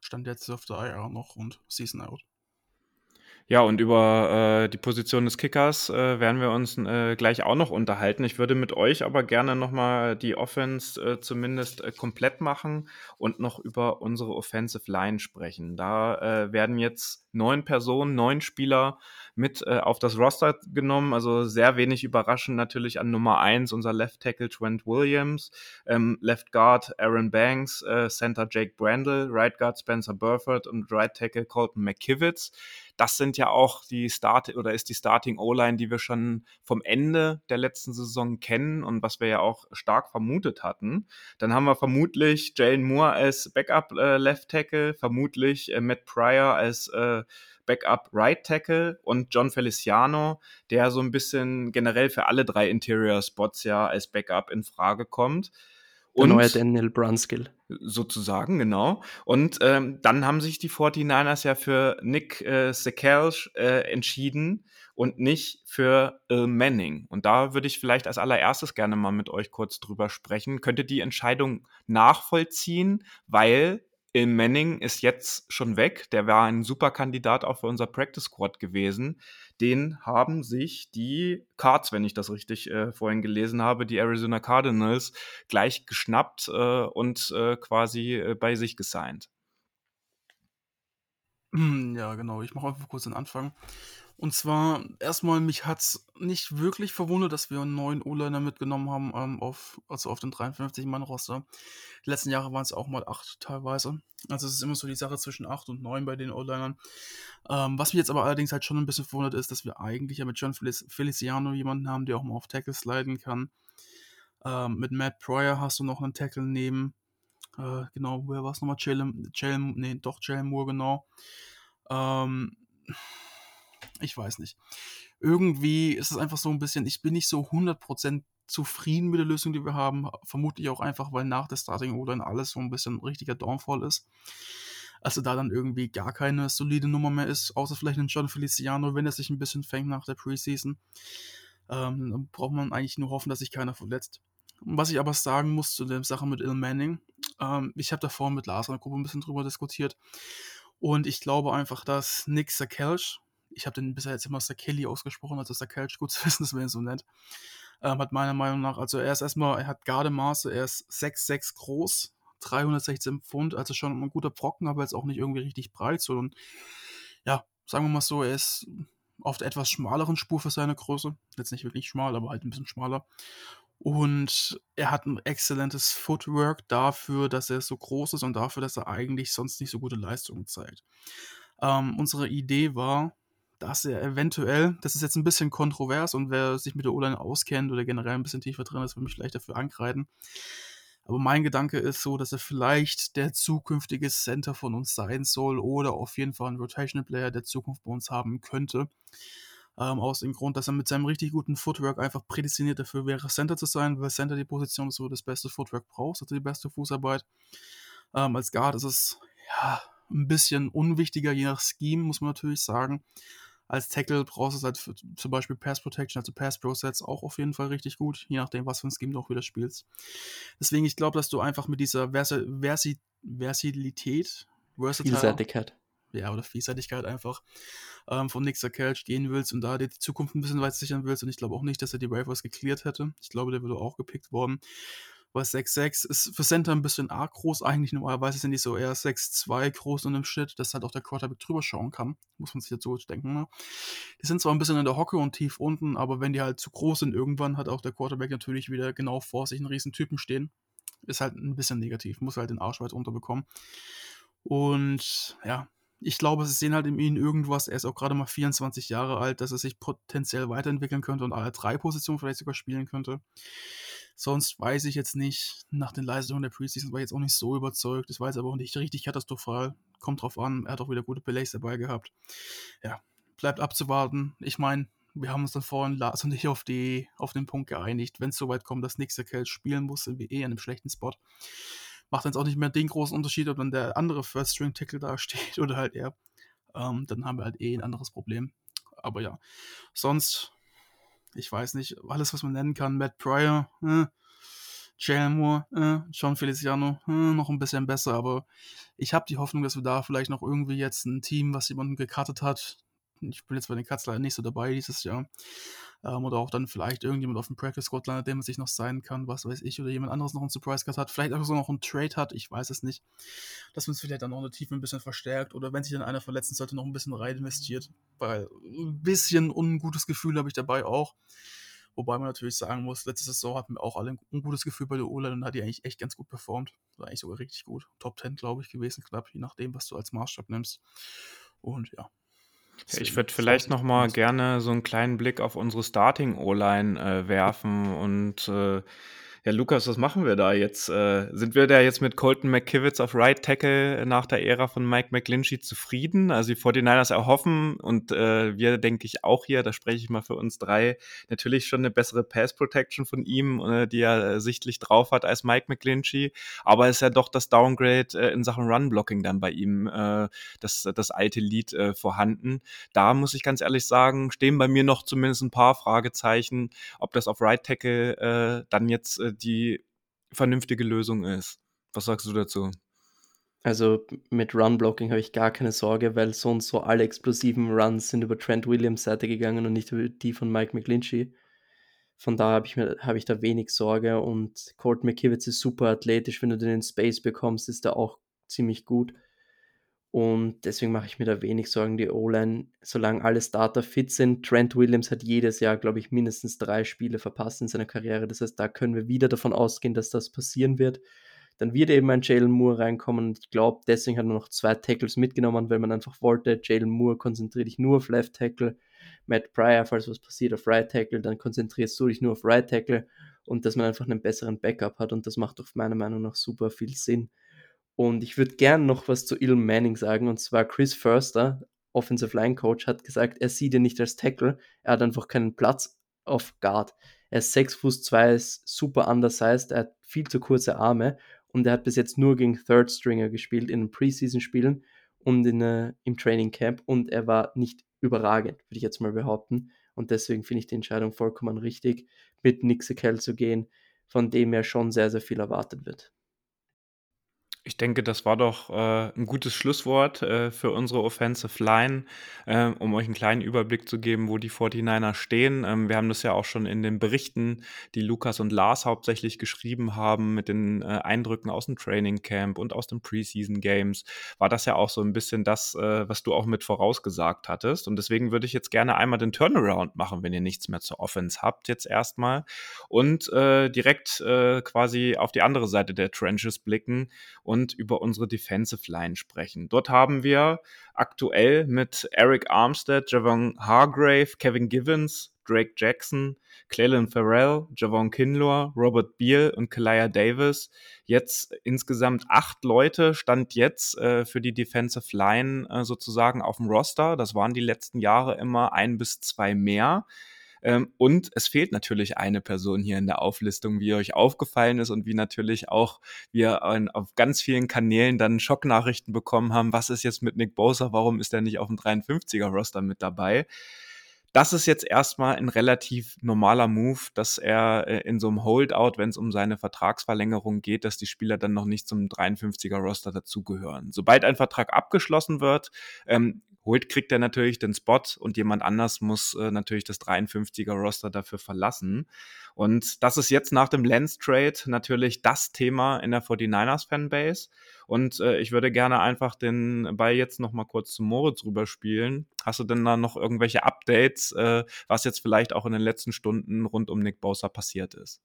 Stand jetzt auf der IR noch und Season Out. Ja, und über äh, die Position des Kickers äh, werden wir uns äh, gleich auch noch unterhalten. Ich würde mit euch aber gerne nochmal die Offense äh, zumindest äh, komplett machen und noch über unsere Offensive Line sprechen. Da äh, werden jetzt neun Personen, neun Spieler mit auf das Roster genommen. Also sehr wenig überraschend natürlich an Nummer eins unser Left Tackle Trent Williams, ähm, Left Guard Aaron Banks, Center Jake Brandle, Right Guard Spencer Burford und Right Tackle Colton McKivitz das sind ja auch die Start oder ist die Starting O-Line, die wir schon vom Ende der letzten Saison kennen und was wir ja auch stark vermutet hatten. Dann haben wir vermutlich Jalen Moore als Backup äh, Left Tackle, vermutlich äh, Matt Pryor als äh, Backup Right Tackle und John Feliciano, der so ein bisschen generell für alle drei Interior Spots ja als Backup in Frage kommt. Und, neue Daniel Brunskill. Sozusagen, genau. Und ähm, dann haben sich die 49ers ja für Nick äh, Sekelsch äh, entschieden und nicht für Il Manning. Und da würde ich vielleicht als allererstes gerne mal mit euch kurz drüber sprechen. Könnt ihr die Entscheidung nachvollziehen? Weil Il Manning ist jetzt schon weg. Der war ein super Kandidat auch für unser Practice Squad gewesen. Den haben sich die Cards, wenn ich das richtig äh, vorhin gelesen habe, die Arizona Cardinals gleich geschnappt äh, und äh, quasi äh, bei sich gesigned. Ja, genau. Ich mache einfach kurz den Anfang. Und zwar, erstmal, mich hat es nicht wirklich verwundert, dass wir einen neuen O-Liner mitgenommen haben, ähm, auf, also auf den 53-Mann-Roster. Die letzten Jahre waren es auch mal acht teilweise. Also es ist immer so die Sache zwischen acht und neun bei den O-Linern. Ähm, was mich jetzt aber allerdings halt schon ein bisschen verwundert ist, dass wir eigentlich ja mit John Felic Feliciano jemanden haben, der auch mal auf Tackle sliden kann. Ähm, mit Matt Pryor hast du noch einen Tackle neben. Äh, genau, wer war es nochmal? Jalen, Jalen, nee, doch Jalen Moore, genau. Ähm, ich weiß nicht. Irgendwie ist es einfach so ein bisschen, ich bin nicht so 100% zufrieden mit der Lösung, die wir haben. Vermutlich auch einfach, weil nach der Starting oder in alles so ein bisschen richtiger Downfall ist. Also da dann irgendwie gar keine solide Nummer mehr ist, außer vielleicht ein John Feliciano, wenn er sich ein bisschen fängt nach der Preseason. Ähm, dann braucht man eigentlich nur hoffen, dass sich keiner verletzt. Was ich aber sagen muss zu der Sache mit Il Manning, ähm, ich habe davor mit Lars in der Gruppe ein bisschen drüber diskutiert und ich glaube einfach, dass Nick Sakelsch, ich habe den bisher jetzt immer Sakeli ausgesprochen, also Sakelsch, gut zu wissen, das wäre so nett, ähm, hat meiner Meinung nach, also er ist erstmal, er hat Gardemaße, er ist 6,6 groß, 316 Pfund, also schon ein guter Brocken, aber jetzt auch nicht irgendwie richtig breit, sondern ja, sagen wir mal so, er ist auf der etwas schmaleren Spur für seine Größe. Jetzt nicht wirklich schmal, aber halt ein bisschen schmaler. Und er hat ein exzellentes Footwork dafür, dass er so groß ist und dafür, dass er eigentlich sonst nicht so gute Leistungen zeigt. Ähm, unsere Idee war, dass er eventuell, das ist jetzt ein bisschen kontrovers und wer sich mit der O-Line auskennt oder generell ein bisschen tiefer drin ist, wird mich vielleicht dafür ankreiden. Aber mein Gedanke ist so, dass er vielleicht der zukünftige Center von uns sein soll oder auf jeden Fall ein Rotational Player der Zukunft bei uns haben könnte. Ähm, aus dem Grund, dass er mit seinem richtig guten Footwork einfach prädestiniert dafür wäre, Center zu sein, weil Center die Position ist, wo du das beste Footwork brauchst, also die beste Fußarbeit. Ähm, als Guard ist es ja ein bisschen unwichtiger, je nach Scheme, muss man natürlich sagen. Als Tackle brauchst du es halt für, zum Beispiel Pass Protection, also Pass Pro Sets auch auf jeden Fall richtig gut, je nachdem, was für ein Scheme du auch wieder spielst. Deswegen, ich glaube, dass du einfach mit dieser Vers Versi Versilität, Vielseitigkeit. Ja, oder Vielseitigkeit einfach ähm, von Nick Sakelch gehen willst und da dir die Zukunft ein bisschen weit sichern willst. Und ich glaube auch nicht, dass er die Waivers geklärt hätte. Ich glaube, der würde auch gepickt worden. Weil 6'6 ist für Center ein bisschen arg groß eigentlich. Normalerweise sind die so eher 6'2 groß und im Schnitt, dass halt auch der Quarterback drüber schauen kann. Muss man sich so denken. Ne? Die sind zwar ein bisschen in der Hocke und tief unten, aber wenn die halt zu groß sind, irgendwann hat auch der Quarterback natürlich wieder genau vor sich einen riesen Typen stehen. Ist halt ein bisschen negativ. Muss halt den Arsch weit unterbekommen. Und ja, ich glaube, sie sehen halt in ihm irgendwas. Er ist auch gerade mal 24 Jahre alt, dass er sich potenziell weiterentwickeln könnte und alle drei Positionen vielleicht sogar spielen könnte. Sonst weiß ich jetzt nicht. Nach den Leistungen der Preseason war ich jetzt auch nicht so überzeugt. Das war jetzt aber auch nicht richtig katastrophal. Kommt drauf an. Er hat auch wieder gute Belays dabei gehabt. Ja, bleibt abzuwarten. Ich meine, wir haben uns dann vorhin Lars und ich auf, die, auf den Punkt geeinigt, wenn es soweit kommt, dass nächste Kerl spielen muss, sind wir eh an einem schlechten Spot macht dann auch nicht mehr den großen Unterschied, ob dann der andere First String Tackle da steht oder halt er. Ähm, dann haben wir halt eh ein anderes Problem. Aber ja, sonst, ich weiß nicht, alles, was man nennen kann, Matt Pryor, äh, Jalen Moore, äh, John Feliciano, äh, noch ein bisschen besser, aber ich habe die Hoffnung, dass wir da vielleicht noch irgendwie jetzt ein Team, was jemanden gekartet hat, ich bin jetzt bei den Cuts leider nicht so dabei dieses Jahr, ähm, oder auch dann vielleicht irgendjemand auf dem Practice Squad landet, dem man sich noch sein kann, was weiß ich, oder jemand anderes noch einen Surprise Cut hat, vielleicht auch so noch einen Trade hat, ich weiß es nicht. Dass man es vielleicht dann auch in der Tiefe ein bisschen verstärkt oder wenn sich dann einer verletzen sollte, noch ein bisschen rein investiert, weil ein bisschen ungutes Gefühl habe ich dabei auch. Wobei man natürlich sagen muss, letzte Saison hatten wir auch alle ein gutes Gefühl bei der O-Line und hat die eigentlich echt ganz gut performt. War eigentlich sogar richtig gut. Top 10, glaube ich, gewesen, knapp, je nachdem, was du als Maßstab nimmst. Und ja, ich würde vielleicht noch mal gerne so einen kleinen Blick auf unsere Starting-O-Line äh, werfen und äh, ja, Lukas, was machen wir da jetzt? Äh, sind wir da jetzt mit Colton McKivitz auf Right Tackle nach der Ära von Mike McGlinchey zufrieden? Also die 49ers erhoffen und äh, wir, denke ich, auch hier, da spreche ich mal für uns drei, natürlich schon eine bessere Pass Protection von ihm, äh, die er äh, sichtlich drauf hat als Mike McGlinchey. Aber ist ja doch das Downgrade äh, in Sachen Run Blocking dann bei ihm, äh, das, das alte Lied äh, vorhanden. Da muss ich ganz ehrlich sagen, stehen bei mir noch zumindest ein paar Fragezeichen, ob das auf Right Tackle äh, dann jetzt äh, die vernünftige Lösung ist. Was sagst du dazu? Also mit Run-Blocking habe ich gar keine Sorge, weil so und so alle explosiven Runs sind über Trent Williams Seite gegangen und nicht über die von Mike McGlinchey. Von daher habe ich, hab ich da wenig Sorge und Colt McKivitz ist super athletisch. Wenn du den in Space bekommst, ist er auch ziemlich gut. Und deswegen mache ich mir da wenig Sorgen. Die O-Line, solange alle Starter fit sind, Trent Williams hat jedes Jahr, glaube ich, mindestens drei Spiele verpasst in seiner Karriere. Das heißt, da können wir wieder davon ausgehen, dass das passieren wird. Dann wird eben ein Jalen Moore reinkommen und ich glaube, deswegen hat man noch zwei Tackles mitgenommen, weil man einfach wollte, Jalen Moore konzentriert dich nur auf Left Tackle, Matt Pryor, falls was passiert, auf Right Tackle, dann konzentrierst du dich nur auf Right Tackle und dass man einfach einen besseren Backup hat und das macht doch meiner Meinung nach super viel Sinn. Und ich würde gern noch was zu Ilm Manning sagen, und zwar Chris Förster, Offensive Line Coach, hat gesagt, er sieht ihn nicht als Tackle, er hat einfach keinen Platz auf Guard. Er ist 6 Fuß 2, ist super undersized, er hat viel zu kurze Arme und er hat bis jetzt nur gegen Third Stringer gespielt in den Preseason-Spielen und in, uh, im Training Camp und er war nicht überragend, würde ich jetzt mal behaupten. Und deswegen finde ich die Entscheidung vollkommen richtig, mit Nixikel zu gehen, von dem ja schon sehr, sehr viel erwartet wird. Ich denke, das war doch äh, ein gutes Schlusswort äh, für unsere Offensive Line, äh, um euch einen kleinen Überblick zu geben, wo die 49ers stehen. Ähm, wir haben das ja auch schon in den Berichten, die Lukas und Lars hauptsächlich geschrieben haben, mit den äh, Eindrücken aus dem Training Camp und aus den Preseason Games, war das ja auch so ein bisschen das, äh, was du auch mit vorausgesagt hattest. Und deswegen würde ich jetzt gerne einmal den Turnaround machen, wenn ihr nichts mehr zur Offense habt, jetzt erstmal. Und äh, direkt quasi auf die andere Seite der Trenches blicken und über unsere Defensive Line sprechen. Dort haben wir aktuell mit Eric Armstead, Javon Hargrave, Kevin Givens, Drake Jackson, Cleland Farrell, Javon Kinlaw, Robert Beal und Kalia Davis. Jetzt insgesamt acht Leute stand jetzt äh, für die Defensive Line äh, sozusagen auf dem Roster. Das waren die letzten Jahre immer ein bis zwei mehr. Ähm, und es fehlt natürlich eine Person hier in der Auflistung, wie euch aufgefallen ist und wie natürlich auch wir auf ganz vielen Kanälen dann Schocknachrichten bekommen haben, was ist jetzt mit Nick Bosa, warum ist er nicht auf dem 53er-Roster mit dabei? das ist jetzt erstmal ein relativ normaler Move, dass er äh, in so einem Holdout, wenn es um seine Vertragsverlängerung geht, dass die Spieler dann noch nicht zum 53er Roster dazugehören. Sobald ein Vertrag abgeschlossen wird, ähm, holt, kriegt er natürlich den Spot und jemand anders muss äh, natürlich das 53er Roster dafür verlassen. Und das ist jetzt nach dem Lens Trade natürlich das Thema in der 49ers Fanbase. Und äh, ich würde gerne einfach den Ball jetzt noch mal kurz zu Moritz rüberspielen. Hast du denn da noch irgendwelche Updates, äh, was jetzt vielleicht auch in den letzten Stunden rund um Nick Bosa passiert ist?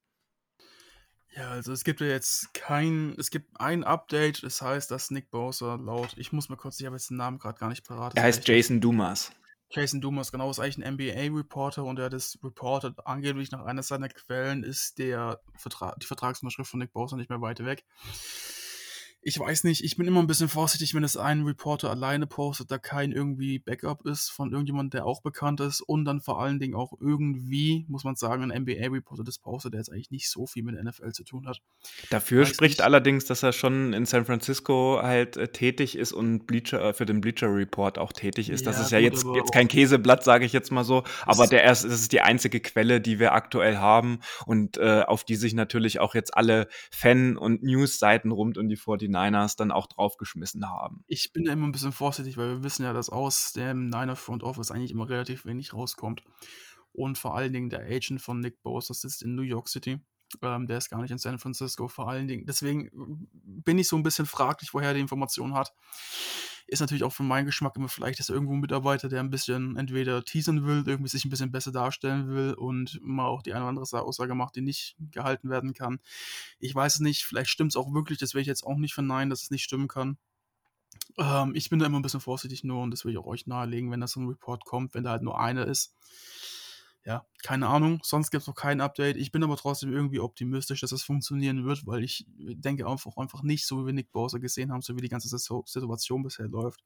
Ja, also es gibt ja jetzt kein, es gibt ein Update, das heißt, dass Nick Bosa laut, ich muss mal kurz, ich habe jetzt den Namen gerade gar nicht parat. Er heißt Jason Dumas. Jason Dumas, genau, ist eigentlich ein NBA-Reporter und er hat es reported, angeblich nach einer seiner Quellen ist der Vertrag, die Vertragsunterschrift von Nick Bosa nicht mehr weit weg ich weiß nicht, ich bin immer ein bisschen vorsichtig, wenn es ein Reporter alleine postet, da kein irgendwie Backup ist von irgendjemand, der auch bekannt ist und dann vor allen Dingen auch irgendwie, muss man sagen, ein NBA-Reporter das postet, der jetzt eigentlich nicht so viel mit der NFL zu tun hat. Dafür weiß spricht nicht. allerdings, dass er schon in San Francisco halt äh, tätig ist und Bleacher, äh, für den Bleacher Report auch tätig ist. Ja, das ist ja gut, jetzt, jetzt kein Käseblatt, sage ich jetzt mal so, aber der ist, das ist die einzige Quelle, die wir aktuell haben und äh, auf die sich natürlich auch jetzt alle Fan- und News-Seiten rund um die 49 Niners dann auch draufgeschmissen haben. Ich bin da immer ein bisschen vorsichtig, weil wir wissen ja, dass aus dem Niner Front Office eigentlich immer relativ wenig rauskommt. Und vor allen Dingen der Agent von Nick Bose, das sitzt in New York City. Ähm, der ist gar nicht in San Francisco, vor allen Dingen. Deswegen bin ich so ein bisschen fraglich, woher er die Information hat. Ist natürlich auch für meinen Geschmack immer vielleicht, dass irgendwo ein Mitarbeiter, der ein bisschen entweder teasern will, irgendwie sich ein bisschen besser darstellen will und mal auch die eine oder andere Aussage macht, die nicht gehalten werden kann. Ich weiß es nicht, vielleicht stimmt es auch wirklich, das will ich jetzt auch nicht verneinen, dass es nicht stimmen kann. Ähm, ich bin da immer ein bisschen vorsichtig nur und das will ich auch euch nahelegen, wenn das so ein Report kommt, wenn da halt nur einer ist ja, keine Ahnung. Sonst gibt es noch kein Update. Ich bin aber trotzdem irgendwie optimistisch, dass es funktionieren wird, weil ich denke einfach, einfach nicht, so wie wir Nick Bowser gesehen haben, so wie die ganze Situation bisher läuft.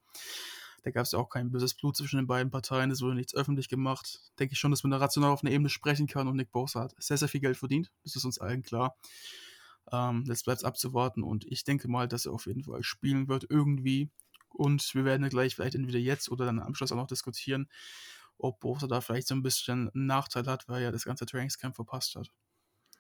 Da gab es ja auch kein böses Blut zwischen den beiden Parteien, es wurde nichts öffentlich gemacht. Denke ich schon, dass man da rational auf einer Ebene sprechen kann und Nick Bowser hat sehr, sehr viel Geld verdient. Das ist uns allen klar. Ähm, jetzt bleibt es abzuwarten und ich denke mal, dass er auf jeden Fall spielen wird irgendwie. Und wir werden ja gleich vielleicht entweder jetzt oder dann am Schluss auch noch diskutieren, ob Bosa da vielleicht so ein bisschen einen Nachteil hat, weil er das ganze Trainingscamp verpasst hat.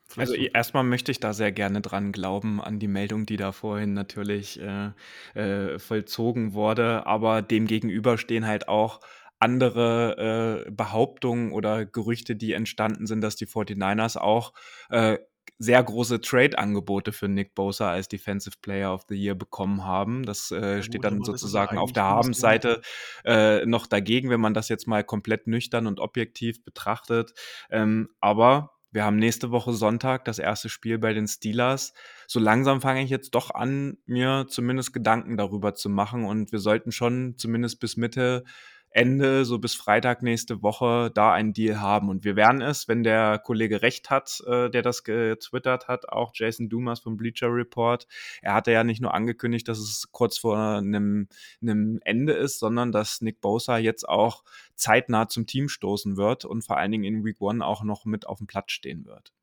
Vielleicht also so. erstmal möchte ich da sehr gerne dran glauben, an die Meldung, die da vorhin natürlich äh, äh, vollzogen wurde, aber dem gegenüber stehen halt auch andere äh, Behauptungen oder Gerüchte, die entstanden sind, dass die 49ers auch äh, sehr große Trade-Angebote für Nick Bosa als Defensive Player of the Year bekommen haben. Das äh, ja, steht dann sozusagen auf der Habenseite äh, noch dagegen, wenn man das jetzt mal komplett nüchtern und objektiv betrachtet. Ähm, aber wir haben nächste Woche Sonntag das erste Spiel bei den Steelers. So langsam fange ich jetzt doch an, mir zumindest Gedanken darüber zu machen und wir sollten schon zumindest bis Mitte Ende, so bis Freitag nächste Woche, da einen Deal haben. Und wir werden es, wenn der Kollege recht hat, äh, der das getwittert hat, auch Jason Dumas vom Bleacher Report. Er hatte ja nicht nur angekündigt, dass es kurz vor einem, Ende ist, sondern dass Nick Bosa jetzt auch zeitnah zum Team stoßen wird und vor allen Dingen in Week One auch noch mit auf dem Platz stehen wird.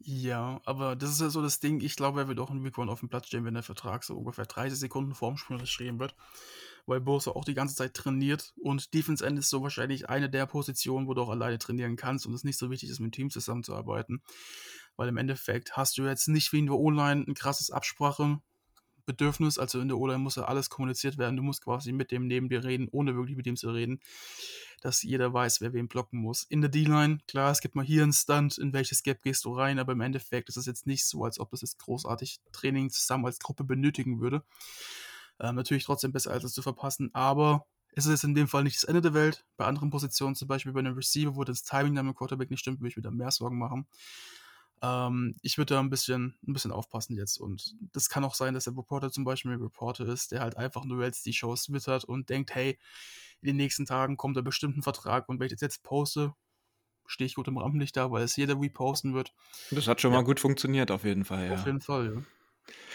Ja, aber das ist ja so das Ding. Ich glaube, er wird auch in Week One auf dem Platz stehen, wenn der Vertrag so ungefähr 30 Sekunden vorm Spiel unterschrieben wird weil Bosa auch die ganze Zeit trainiert und Defense End ist so wahrscheinlich eine der Positionen, wo du auch alleine trainieren kannst und es nicht so wichtig ist, mit dem Team zusammenzuarbeiten. Weil im Endeffekt hast du jetzt nicht wie in der O-Line ein krasses Absprachebedürfnis, also in der O-Line muss ja alles kommuniziert werden, du musst quasi mit dem neben dir reden, ohne wirklich mit dem zu reden, dass jeder weiß, wer wem blocken muss. In der D-Line, klar, es gibt mal hier einen Stunt, in welches Gap gehst du rein, aber im Endeffekt ist es jetzt nicht so, als ob das jetzt großartig Training zusammen als Gruppe benötigen würde. Ähm, natürlich trotzdem besser, als es zu verpassen, aber es ist jetzt in dem Fall nicht das Ende der Welt. Bei anderen Positionen, zum Beispiel bei einem Receiver, wo das Timing dann mit Quarterback nicht stimmt, würde ich wieder mehr Sorgen machen. Ähm, ich würde da ein bisschen, ein bisschen aufpassen jetzt. Und das kann auch sein, dass der Reporter zum Beispiel ein Reporter ist, der halt einfach nur jetzt die Shows wittert und denkt, hey, in den nächsten Tagen kommt ein bestimmter Vertrag und wenn ich das jetzt poste, stehe ich gut im Rampenlicht da, weil es jeder reposten wird. Das hat schon ja. mal gut funktioniert, auf jeden Fall. Ja. Auf jeden Fall, ja.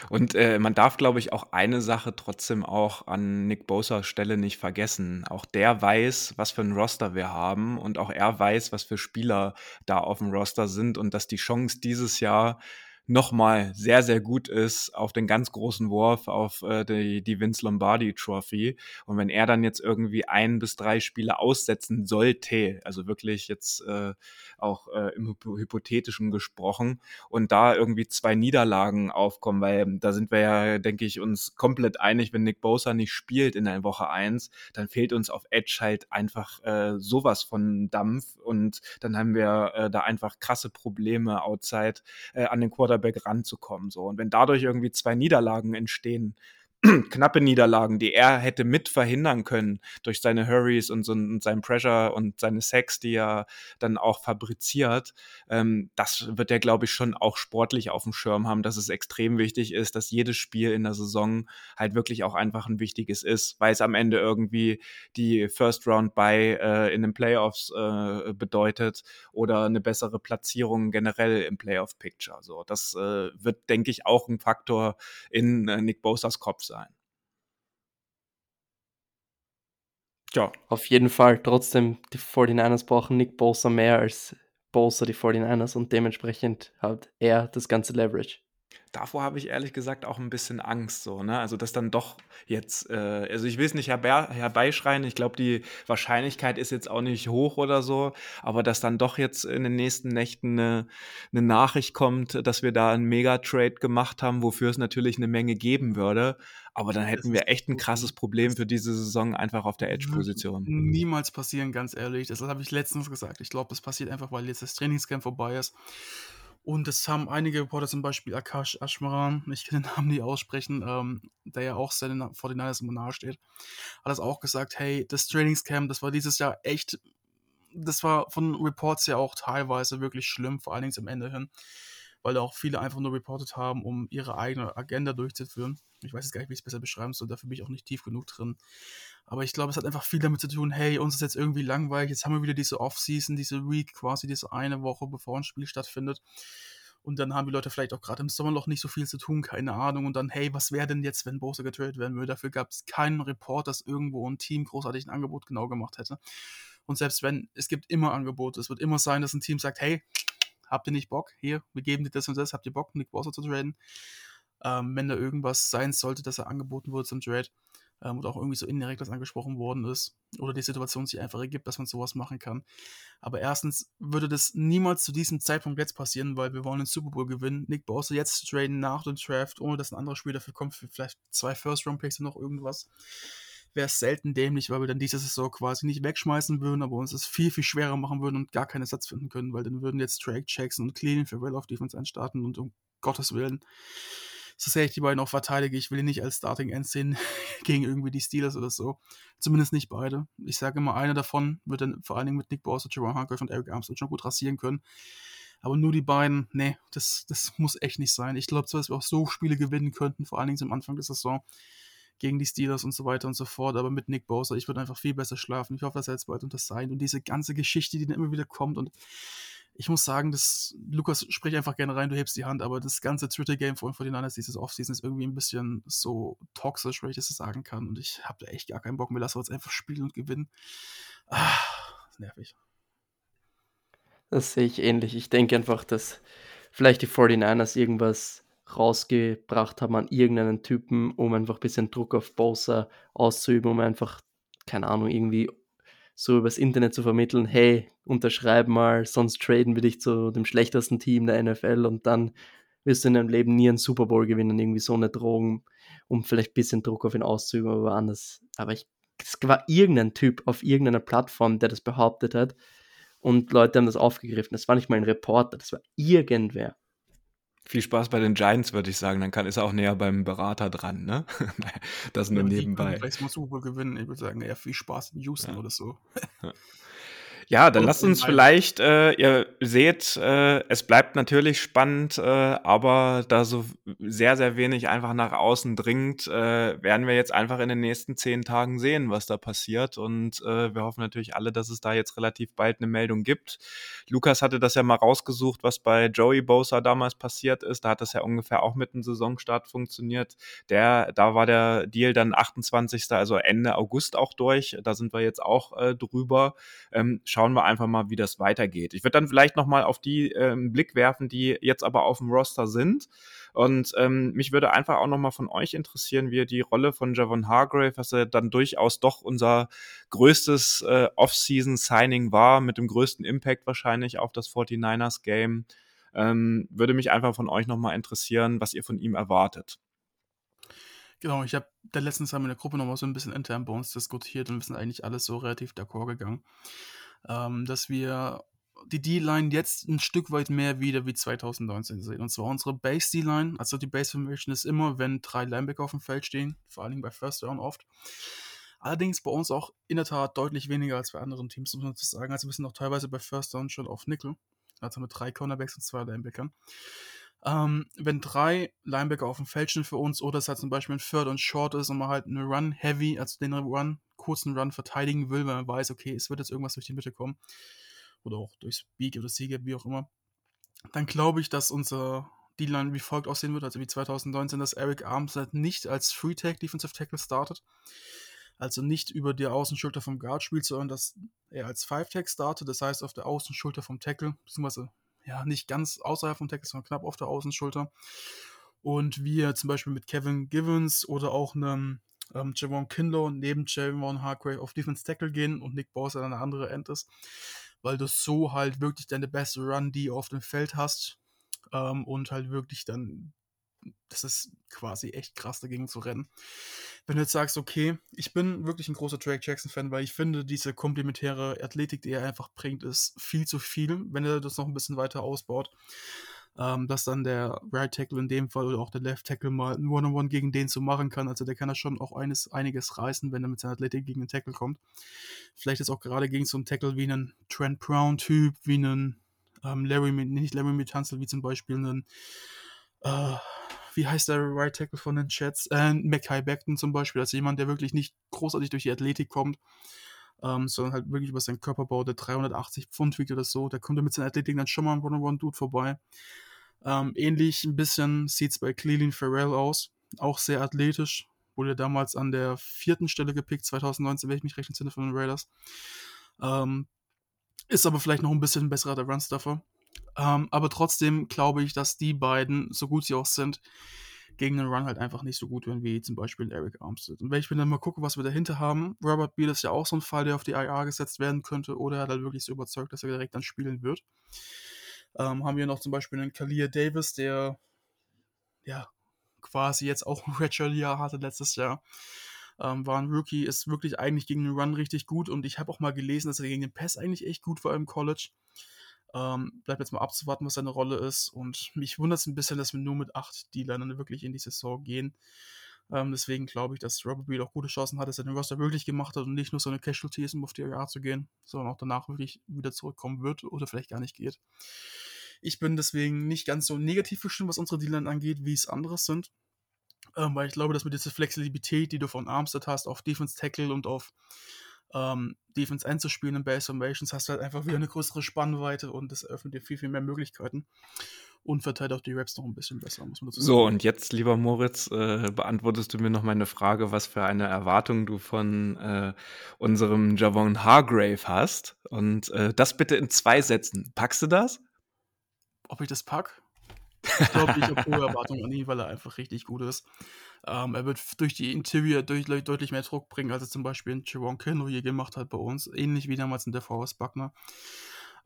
Und äh, man darf, glaube ich, auch eine Sache trotzdem auch an Nick Bosas Stelle nicht vergessen. Auch der weiß, was für ein Roster wir haben und auch er weiß, was für Spieler da auf dem Roster sind und dass die Chance dieses Jahr nochmal sehr, sehr gut ist auf den ganz großen Wurf auf äh, die, die Vince Lombardi Trophy. Und wenn er dann jetzt irgendwie ein bis drei Spiele aussetzen sollte, also wirklich jetzt äh, auch äh, im Hypothetischen gesprochen, und da irgendwie zwei Niederlagen aufkommen, weil da sind wir ja, denke ich, uns komplett einig, wenn Nick Bosa nicht spielt in der Woche eins, dann fehlt uns auf Edge halt einfach äh, sowas von Dampf und dann haben wir äh, da einfach krasse Probleme outside äh, an den Quarterback ranzukommen. So. Und wenn dadurch irgendwie zwei Niederlagen entstehen, knappe Niederlagen, die er hätte mit verhindern können durch seine Hurries und, so, und seinen Pressure und seine Sex, die er dann auch fabriziert. Ähm, das wird er, glaube ich, schon auch sportlich auf dem Schirm haben, dass es extrem wichtig ist, dass jedes Spiel in der Saison halt wirklich auch einfach ein wichtiges ist, weil es am Ende irgendwie die First Round bei äh, in den Playoffs äh, bedeutet oder eine bessere Platzierung generell im Playoff Picture. So, das äh, wird, denke ich, auch ein Faktor in äh, Nick Bosas Kopf sein. Ja. Auf jeden Fall. Trotzdem, die 49ers brauchen Nick Bosa mehr als Bosa die 49ers und dementsprechend hat er das ganze Leverage davor habe ich ehrlich gesagt auch ein bisschen Angst, so, ne? Also, das dann doch jetzt, äh, also ich will es nicht herbe herbeischreien, ich glaube, die Wahrscheinlichkeit ist jetzt auch nicht hoch oder so, aber dass dann doch jetzt in den nächsten Nächten eine, eine Nachricht kommt, dass wir da einen Mega-Trade gemacht haben, wofür es natürlich eine Menge geben würde. Aber dann hätten wir echt ein krasses Problem für diese Saison einfach auf der Edge-Position. Niemals passieren, ganz ehrlich. Das habe ich letztens gesagt. Ich glaube, das passiert einfach, weil jetzt das Trainingscamp vorbei ist. Und es haben einige Reporter, zum Beispiel Akash Ashmaran, ich kann den Namen nicht aussprechen, ähm, der ja auch seinen 49ers immer nahe steht, hat das auch gesagt, hey, das Trainingscamp, das war dieses Jahr echt, das war von Reports ja auch teilweise wirklich schlimm, vor allen Dingen zum Ende hin, weil da auch viele einfach nur reportet haben, um ihre eigene Agenda durchzuführen. Ich weiß jetzt gar nicht, wie ich es besser beschreiben soll, dafür bin ich auch nicht tief genug drin. Aber ich glaube, es hat einfach viel damit zu tun, hey, uns ist jetzt irgendwie langweilig, jetzt haben wir wieder diese Off-Season, diese Week, quasi diese eine Woche, bevor ein Spiel stattfindet. Und dann haben die Leute vielleicht auch gerade im Sommer noch nicht so viel zu tun, keine Ahnung. Und dann, hey, was wäre denn jetzt, wenn Bosa getradet werden würde? Dafür gab es keinen Report, dass irgendwo ein Team großartig ein Angebot genau gemacht hätte. Und selbst wenn, es gibt immer Angebote. Es wird immer sein, dass ein Team sagt, hey, habt ihr nicht Bock? Hier, wir geben dir das und das, habt ihr Bock, Nick Bosa zu traden? Ähm, wenn da irgendwas sein sollte, dass er angeboten wurde zum Trade, ähm, oder auch irgendwie so indirekt was angesprochen worden ist oder die Situation sich einfach ergibt, dass man sowas machen kann. Aber erstens würde das niemals zu diesem Zeitpunkt jetzt passieren, weil wir wollen den Super Bowl gewinnen. Nick Bosa jetzt traden nach dem Draft, ohne dass ein anderer Spieler dafür kommt, für vielleicht zwei First-Round-Picks und noch irgendwas. Wäre es selten dämlich, weil wir dann diese Saison quasi nicht wegschmeißen würden, aber uns es viel, viel schwerer machen würden und gar keinen Ersatz finden können, weil dann würden jetzt Drake Jackson und Clean für Well of Defense einstarten und um Gottes Willen so sehr ich die beiden auch verteidige, ich will ihn nicht als Starting End sehen gegen irgendwie die Steelers oder so. Zumindest nicht beide. Ich sage immer, einer davon wird dann vor allen Dingen mit Nick Bosa, Jerome Hargrave und Eric Armstead schon gut rasieren können. Aber nur die beiden, nee, das, das muss echt nicht sein. Ich glaube zwar, dass wir auch so Spiele gewinnen könnten, vor allen Dingen zum Anfang der Saison gegen die Steelers und so weiter und so fort, aber mit Nick Bosa, ich würde einfach viel besser schlafen. Ich hoffe, dass er jetzt bald unter sein und diese ganze Geschichte, die dann immer wieder kommt und ich muss sagen, dass Lukas sprich einfach gerne rein, du hebst die Hand, aber das ganze Twitter-Game von 49ers dieses Offseason ist irgendwie ein bisschen so toxisch, wenn ich das so sagen kann. Und ich habe da echt gar keinen Bock mehr. Lass uns einfach spielen und gewinnen. Ah, nervig. Das sehe ich ähnlich. Ich denke einfach, dass vielleicht die 49ers irgendwas rausgebracht haben an irgendeinen Typen, um einfach ein bisschen Druck auf Bosa auszuüben, um einfach, keine Ahnung, irgendwie so übers Internet zu vermitteln, hey, unterschreib mal, sonst traden wir dich zu dem schlechtesten Team der NFL und dann wirst du in deinem Leben nie einen Super Bowl gewinnen, irgendwie so eine Drohung, um vielleicht ein bisschen Druck auf ihn auszuüben, aber anders. Aber ich, es war irgendein Typ auf irgendeiner Plattform, der das behauptet hat und Leute haben das aufgegriffen. Das war nicht mal ein Reporter, das war irgendwer. Viel Spaß bei den Giants, würde ich sagen. Dann kann, ist er auch näher beim Berater dran, ne? das nur ja, nebenbei. Vielleicht mal Super gewinnen. Ich würde sagen, eher viel Spaß in Houston ja. oder so. Ja, dann lasst uns vielleicht, äh, ihr seht, äh, es bleibt natürlich spannend, äh, aber da so sehr, sehr wenig einfach nach außen dringt, äh, werden wir jetzt einfach in den nächsten zehn Tagen sehen, was da passiert. Und äh, wir hoffen natürlich alle, dass es da jetzt relativ bald eine Meldung gibt. Lukas hatte das ja mal rausgesucht, was bei Joey Bosa damals passiert ist. Da hat das ja ungefähr auch mit dem Saisonstart funktioniert. Der, da war der Deal dann 28., also Ende August auch durch. Da sind wir jetzt auch äh, drüber. Ähm, schauen wir einfach mal, wie das weitergeht. Ich würde dann vielleicht noch mal auf die äh, einen Blick werfen, die jetzt aber auf dem Roster sind. Und ähm, mich würde einfach auch noch mal von euch interessieren, wie ihr die Rolle von Javon Hargrave, was er dann durchaus doch unser größtes äh, Off-Season-Signing war, mit dem größten Impact wahrscheinlich auf das 49ers-Game. Ähm, würde mich einfach von euch noch mal interessieren, was ihr von ihm erwartet. Genau, ich habe da letztens haben in der Gruppe nochmal so ein bisschen intern bei uns diskutiert und wir sind eigentlich alles so relativ d'accord gegangen, ähm, dass wir die D-Line jetzt ein Stück weit mehr wieder wie 2019 sehen. Und zwar unsere Base D-Line, also die Base Formation ist immer, wenn drei Linebacker auf dem Feld stehen, vor allen Dingen bei First Down oft. Allerdings bei uns auch in der Tat deutlich weniger als bei anderen Teams, muss man zu sagen. Also wir sind auch teilweise bei First Down schon auf Nickel, also mit drei Cornerbacks und zwei Linebackern. Ähm, wenn drei Linebacker auf dem Feld stehen für uns oder es halt zum Beispiel ein Third und Short ist und man halt eine Run-Heavy, also den Run, kurzen Run verteidigen will, weil man weiß, okay, es wird jetzt irgendwas durch die Mitte kommen oder auch durchs Beak oder Seagap, wie auch immer, dann glaube ich, dass unser D-Line wie folgt aussehen wird, also wie 2019, dass Eric Armstead nicht als Free-Tag Defensive Tackle startet, also nicht über die Außenschulter vom Guard spielt, sondern dass er als Five-Tag startet, das heißt auf der Außenschulter vom Tackle, beziehungsweise ja, nicht ganz außerhalb vom Tackle, sondern knapp auf der Außenschulter. Und wir zum Beispiel mit Kevin Givens oder auch einem ähm, Javon Kinlow neben Javon Hargrave auf Defense Tackle gehen und Nick Bosa dann eine andere End ist, weil du so halt wirklich deine beste Run, die auf dem Feld hast ähm, und halt wirklich dann das ist quasi echt krass dagegen zu rennen. Wenn du jetzt sagst, okay, ich bin wirklich ein großer Drake Jackson-Fan, weil ich finde, diese komplementäre Athletik, die er einfach bringt, ist viel zu viel, wenn er das noch ein bisschen weiter ausbaut. Ähm, dass dann der Right Tackle in dem Fall oder auch der Left Tackle mal ein One-on-One gegen den zu machen kann. Also der kann da schon auch eines, einiges reißen, wenn er mit seiner Athletik gegen den Tackle kommt. Vielleicht ist auch gerade gegen so einen Tackle wie einen Trent Brown-Typ, wie einen ähm, Larry, nicht Larry Mitanzel, wie zum Beispiel einen äh, wie heißt der Right Tackle von den Chats? Äh, Mackay Beckton zum Beispiel, also jemand, der wirklich nicht großartig durch die Athletik kommt, ähm, sondern halt wirklich über seinen Körperbau, der 380 Pfund wiegt oder so, da kommt er mit seiner Athletik dann schon mal ein One-on-One-Dude vorbei. Ähm, ähnlich ein bisschen sieht es bei Cleveland Farrell aus, auch sehr athletisch, wurde damals an der vierten Stelle gepickt, 2019, wenn ich mich recht entsinne von den Raiders. Ähm, ist aber vielleicht noch ein bisschen besserer der Runstuffer. Ähm, aber trotzdem glaube ich, dass die beiden, so gut sie auch sind, gegen den Run halt einfach nicht so gut werden wie zum Beispiel Eric Armstead. Und wenn ich mir dann mal gucke, was wir dahinter haben, Robert Beal ist ja auch so ein Fall, der auf die IR gesetzt werden könnte, oder er hat halt wirklich so überzeugt, dass er direkt dann spielen wird. Ähm, haben wir noch zum Beispiel einen Kalia Davis, der ja quasi jetzt auch ein Redshirt-Jahr hatte letztes Jahr. Ähm, war ein Rookie, ist wirklich eigentlich gegen den Run richtig gut und ich habe auch mal gelesen, dass er gegen den Pass eigentlich echt gut war im College. Ähm, bleibt jetzt mal abzuwarten, was seine Rolle ist. Und mich wundert es ein bisschen, dass wir nur mit acht D-Linern wirklich in die Saison gehen. Ähm, deswegen glaube ich, dass Robert Beal auch gute Chancen hat, dass er den Roster wirklich gemacht hat und nicht nur so eine Casualty ist, um auf die AR zu gehen, sondern auch danach wirklich wieder zurückkommen wird oder vielleicht gar nicht geht. Ich bin deswegen nicht ganz so negativ bestimmt, was unsere D-Line angeht, wie es andere sind. Ähm, weil ich glaube, dass mit dieser Flexibilität, die du von Armstead hast, auf Defense Tackle und auf ähm, Defense einzuspielen in Base Formations, hast du halt einfach wieder eine größere Spannweite und das eröffnet dir viel, viel mehr Möglichkeiten und verteilt auch die Raps noch ein bisschen besser, muss man dazu sagen. So, und jetzt, lieber Moritz, äh, beantwortest du mir noch meine Frage, was für eine Erwartung du von äh, unserem Javon Hargrave hast. Und äh, das bitte in zwei Sätzen. Packst du das? Ob ich das pack? Ich glaube, ich habe hohe Erwartungen an ihn, weil er einfach richtig gut ist. Ähm, er wird durch die Interior durch, deutlich mehr Druck bringen, als er zum Beispiel in Jerome Kino hier gemacht hat bei uns. Ähnlich wie damals in der VS Buckner.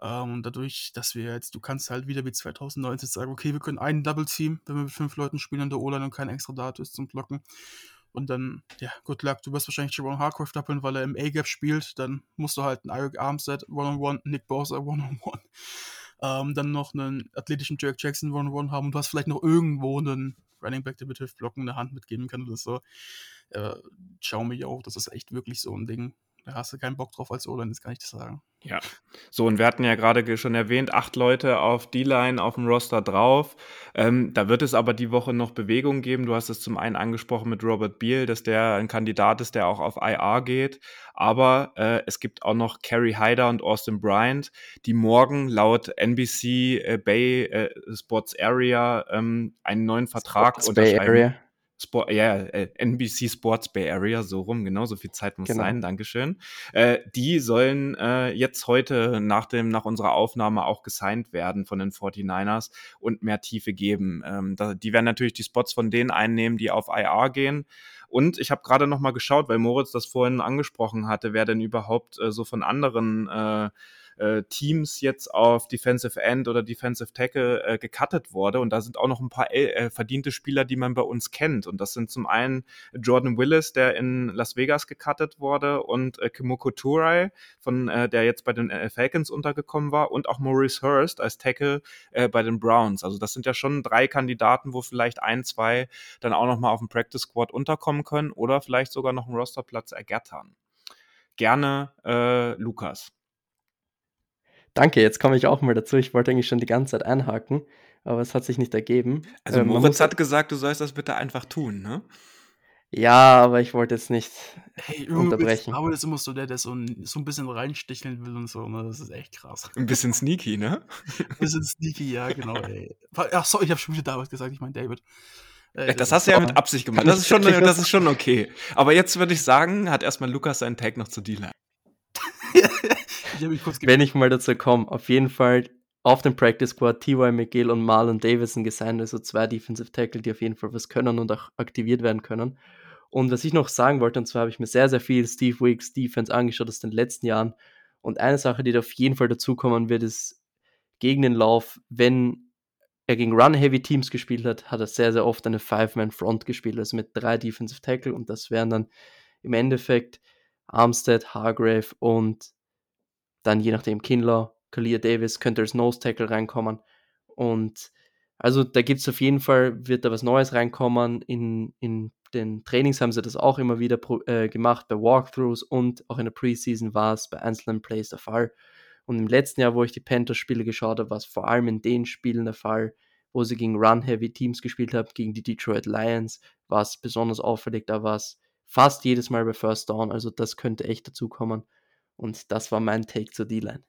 Ähm, und dadurch, dass wir jetzt, du kannst halt wieder wie 2019 sagen, okay, wir können einen Double Team, wenn wir mit fünf Leuten spielen in der O-Line und kein extra Data ist zum Blocken. Und dann, ja, good luck, du wirst wahrscheinlich Jerome Harcroft doppeln, weil er im A-Gap spielt. Dann musst du halt einen Eric Armstead One-on-One, Nick Bosa One-on-One, ähm, dann noch einen athletischen Jerk Jackson One-on-One haben und du hast vielleicht noch irgendwo einen Running Back, der mit Hüftblocken eine Hand mitgeben kann oder so. Äh, mich auch, das ist echt wirklich so ein Ding. Da hast du keinen Bock drauf als O-Line, das kann ich dir sagen. Ja. So, und wir hatten ja gerade schon erwähnt, acht Leute auf D-Line auf dem Roster drauf. Ähm, da wird es aber die Woche noch Bewegung geben. Du hast es zum einen angesprochen mit Robert Beal, dass der ein Kandidat ist, der auch auf IR geht. Aber äh, es gibt auch noch Kerry Hyder und Austin Bryant, die morgen laut NBC äh, Bay äh, Sports Area ähm, einen neuen Vertrag Sports unterschreiben. Bay Area. Sport, ja, äh, NBC Sports Bay Area, so rum, genau, so viel Zeit muss Genau. sein, Dankeschön. Äh, die sollen äh, jetzt heute nach, dem, nach unserer Aufnahme auch gesigned werden von den 49ers und mehr Tiefe geben. Ähm, da, die werden natürlich die Spots von denen einnehmen, die auf IR gehen. Und ich habe gerade noch mal geschaut, weil Moritz das vorhin angesprochen hatte, wer denn überhaupt äh, so von anderen äh, äh, Teams jetzt auf Defensive End oder Defensive Tackle äh, gecuttet wurde. Und da sind auch noch ein paar äh, verdiente Spieler, die man bei uns kennt. Und das sind zum einen Jordan Willis, der in Las Vegas gecuttet wurde, und äh, Kimoko Turai, von, äh, der jetzt bei den äh, Falcons untergekommen war, und auch Maurice Hurst als Tackle äh, bei den Browns. Also das sind ja schon drei Kandidaten, wo vielleicht ein, zwei dann auch noch mal auf dem Practice Squad unterkommen können oder vielleicht sogar noch einen Rosterplatz ergattern. Gerne äh, Lukas. Danke, jetzt komme ich auch mal dazu. Ich wollte eigentlich schon die ganze Zeit einhaken, aber es hat sich nicht ergeben. Also Ähm, Moritz hat gesagt, du sollst das bitte einfach tun, ne? Ja, aber ich wollte jetzt nicht. Hey, Unterbrechen. Aber das ist immer so der, der so ein, so ein bisschen reinsticheln will und so. Ne? Das ist echt krass. Ein bisschen sneaky, ne? Ein bisschen sneaky, ja, genau, ey. Ach so, ich habe schon wieder David gesagt, ich meine David. Äh, Das hast du ja mit Absicht gemacht. Das ist schon, das ist schon okay. Aber jetzt würde ich sagen, hat erstmal Lukas seinen Tag noch zu D-Line. ich Wenn ich mal dazu komme, auf jeden Fall auf dem Practice Squad T.Y. McGill und Marlon Davison gesigned, also zwei Defensive Tackle, die auf jeden Fall was können und auch aktiviert werden können. Und was ich noch sagen wollte, und zwar habe ich mir sehr, sehr viel Steve Wicks Defense angeschaut aus den letzten Jahren. Und eine Sache, die da auf jeden Fall dazukommen wird, ist gegen den Lauf, wenn er gegen Run-Heavy-Teams gespielt hat, hat er sehr, sehr oft eine Five-Man-Front gespielt, also mit drei Defensive Tackle. Und das wären dann im Endeffekt Armstead, Hargrave und dann je nachdem Kinlaw, Kalia Davis könnte als Nose Tackle reinkommen. Und also da gibt es auf jeden Fall, wird da was Neues reinkommen. In, in den Trainings haben sie das auch immer wieder äh, gemacht, bei Walkthroughs und auch in der Preseason war es bei einzelnen Plays der Fall. Und im letzten Jahr, wo ich die Panthers-Spiele geschaut habe, war es vor allem in den Spielen der Fall, wo sie gegen Run-Heavy-Teams gespielt haben, gegen die Detroit Lions, war es besonders auffällig. Da war es fast jedes Mal bei First Down. Also das könnte echt dazu kommen. Und das war mein Take zur D-Line.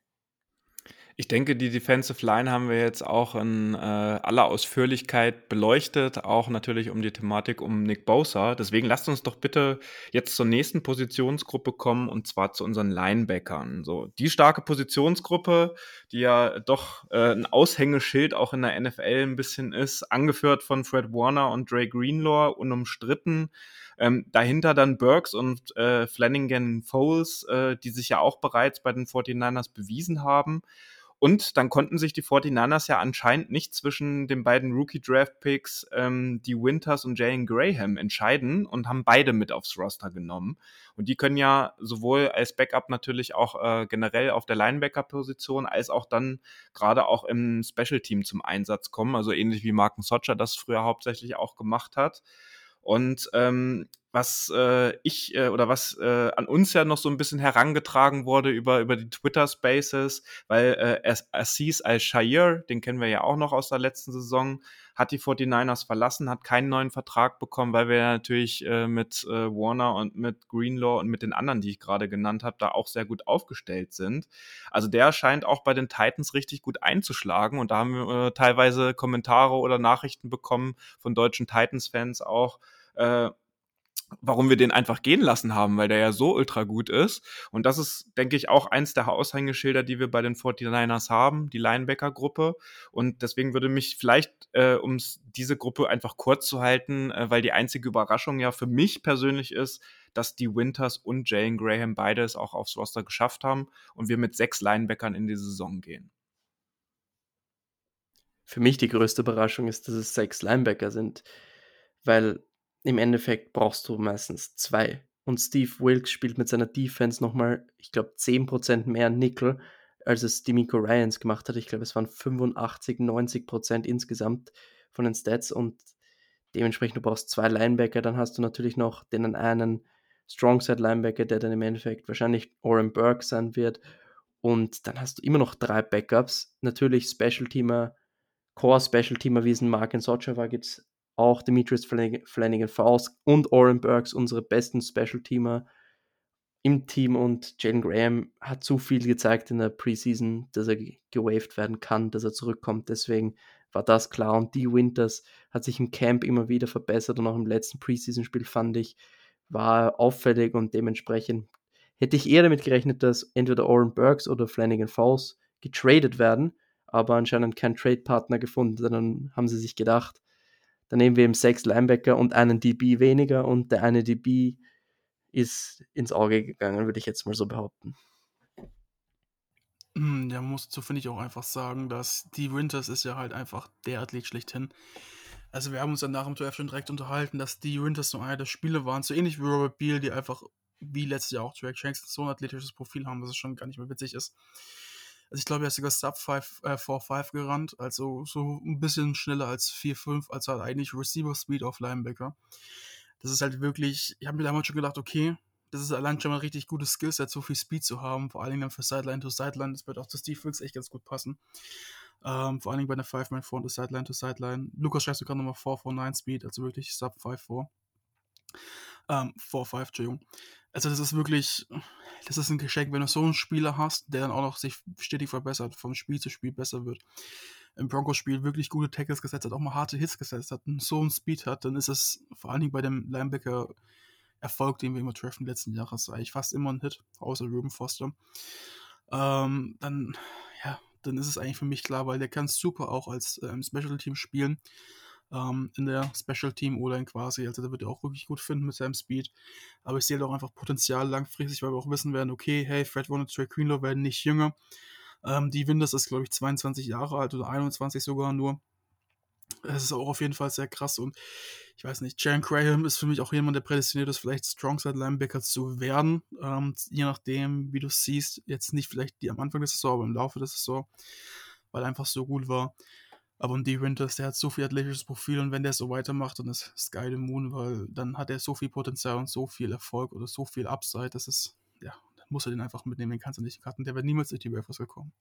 Ich denke, die Defensive Line haben wir jetzt auch in äh, aller Ausführlichkeit beleuchtet, auch natürlich um die Thematik um Nick Bosa. Deswegen lasst uns doch bitte jetzt zur nächsten Positionsgruppe kommen und zwar zu unseren Linebackern. So, die starke Positionsgruppe, die ja doch äh, ein Aushängeschild auch in der NFL ein bisschen ist, angeführt von Fred Warner und Dre Greenlaw, unumstritten. Ähm, dahinter dann Burks und äh, Flanagan Foles, äh, die sich ja auch bereits bei den 49ers bewiesen haben. Und dann konnten sich die 49ers ja anscheinend nicht zwischen den beiden Rookie-Draft-Picks, ähm, die Winters und Jalen Graham, entscheiden und haben beide mit aufs Roster genommen. Und die können ja sowohl als Backup natürlich auch äh, generell auf der Linebacker-Position, als auch dann gerade auch im Special-Team zum Einsatz kommen. Also ähnlich wie Marken Socher das früher hauptsächlich auch gemacht hat. Und ähm, was äh, ich äh, oder was äh, an uns ja noch so ein bisschen herangetragen wurde über, über die Twitter Spaces, weil äh, Assis Al-Shair, den kennen wir ja auch noch aus der letzten Saison, hat die 49ers verlassen, hat keinen neuen Vertrag bekommen, weil wir ja natürlich äh, mit äh, Warner und mit Greenlaw und mit den anderen, die ich gerade genannt habe, da auch sehr gut aufgestellt sind. Also der scheint auch bei den Titans richtig gut einzuschlagen und da haben wir äh, teilweise Kommentare oder Nachrichten bekommen von deutschen Titans-Fans auch, äh, warum wir den einfach gehen lassen haben, weil der ja so ultra gut ist. Und das ist, denke ich, auch eins der Aushängeschilder, die wir bei den 49ers haben, die Linebacker-Gruppe. Und deswegen würde mich vielleicht, äh, um diese Gruppe einfach kurz zu halten, äh, weil die einzige Überraschung ja für mich persönlich ist, dass die Winters und Jalen Graham beides auch aufs Roster geschafft haben und wir mit sechs Linebackern in die Saison gehen. Für mich die größte Überraschung ist, dass es sechs Linebacker sind, weil im Endeffekt brauchst du meistens zwei. Und Steve Wilkes spielt mit seiner Defense nochmal, ich glaube, 10% mehr Nickel, als es Demico Ryans gemacht hat. Ich glaube, es waren 85, 90% insgesamt von den Stats und dementsprechend du brauchst zwei Linebacker. Dann hast du natürlich noch den einen Strongside Linebacker, der dann im Endeffekt wahrscheinlich Oren Burke sein wird. Und dann hast du immer noch drei Backups. Natürlich Special Teamer, Core Special Teamer, wie es in Mark Socha war, gibt es auch Demetrius Flanagan Faust und Oren Burks, unsere besten Special Teamer im Team und Jalen Graham hat zu viel gezeigt in der Preseason, dass er gewaved werden kann, dass er zurückkommt. Deswegen war das klar. Und die Winters hat sich im Camp immer wieder verbessert und auch im letzten Preseason-Spiel fand ich, war auffällig und dementsprechend hätte ich eher damit gerechnet, dass entweder Oren Burks oder Flanagan Falls getradet werden, aber anscheinend keinen Trade-Partner gefunden. Dann haben sie sich gedacht, dann nehmen wir eben sechs Linebacker und einen DB weniger und der eine DB ist ins Auge gegangen, würde ich jetzt mal so behaupten. Hm, ja, muss so finde ich auch einfach sagen, dass die Winters ist ja halt einfach der Athlet schlechthin. Also wir haben uns dann nach dem Draft schon direkt unterhalten, dass die Winters so einer der Spiele waren, so ähnlich wie Robert Beal, die einfach wie letztes Jahr auch Drake Shanks so ein athletisches Profil haben, dass es schon gar nicht mehr witzig ist. Also ich glaube, er ist sogar Sub 5, äh, 4-5 gerannt, also so ein bisschen schneller als 4-5, als halt eigentlich Receiver Speed auf Linebacker. Das ist halt wirklich, ich habe mir damals schon gedacht, okay, das ist allein schon mal ein richtig gutes Skillset, so viel Speed zu haben, vor allen Dingen dann für Sideline to Sideline, das wird auch zu Steve Wilkes echt ganz gut passen. Ähm, vor allen Dingen bei einer 5-Man-4 und Sideline to Sideline. Lukas schreibt sogar nochmal 4-4-9 Speed, also wirklich Sub 5-4. Ähm, 4-5, Entschuldigung. Also das ist wirklich, das ist ein Geschenk, wenn du so einen Spieler hast, der dann auch noch sich stetig verbessert, vom Spiel zu Spiel besser wird. Im Broncos-Spiel wirklich gute Tackles gesetzt hat, auch mal harte Hits gesetzt hat so einen Speed hat, dann ist es vor allen Dingen bei dem Linebacker Erfolg, den wir immer treffen letzten Jahres, eigentlich fast immer ein Hit, außer Ruben Foster. Ähm, dann, ja, dann ist es eigentlich für mich klar, weil der kann super auch als ähm, Special Team spielen. Ähm, in der Special Team oder quasi. Also, der wird er auch wirklich gut finden mit seinem Speed. Aber ich sehe halt auch einfach Potenzial langfristig, weil wir auch wissen werden, okay, hey, Fred Warner Trey Greenlaw werden nicht jünger. Ähm, die Winders ist, glaube ich, 22 Jahre alt oder 21 sogar nur. Es ist auch auf jeden Fall sehr krass und ich weiß nicht, Jaren Graham ist für mich auch jemand, der prädestiniert ist, vielleicht Strongside Linebacker zu werden. Ähm, je nachdem, wie du siehst, jetzt nicht vielleicht die am Anfang der Saison, aber im Laufe der Saison, weil er einfach so gut war. Aber und die Winters, der hat so viel athletisches Profil und wenn der so weitermacht, dann ist Sky the Moon, weil dann hat er so viel Potenzial und so viel Erfolg oder so viel Upside, das ist, ja, dann muss er den einfach mitnehmen, den kannst du nicht cutten, der wird niemals durch die Waffers gekommen.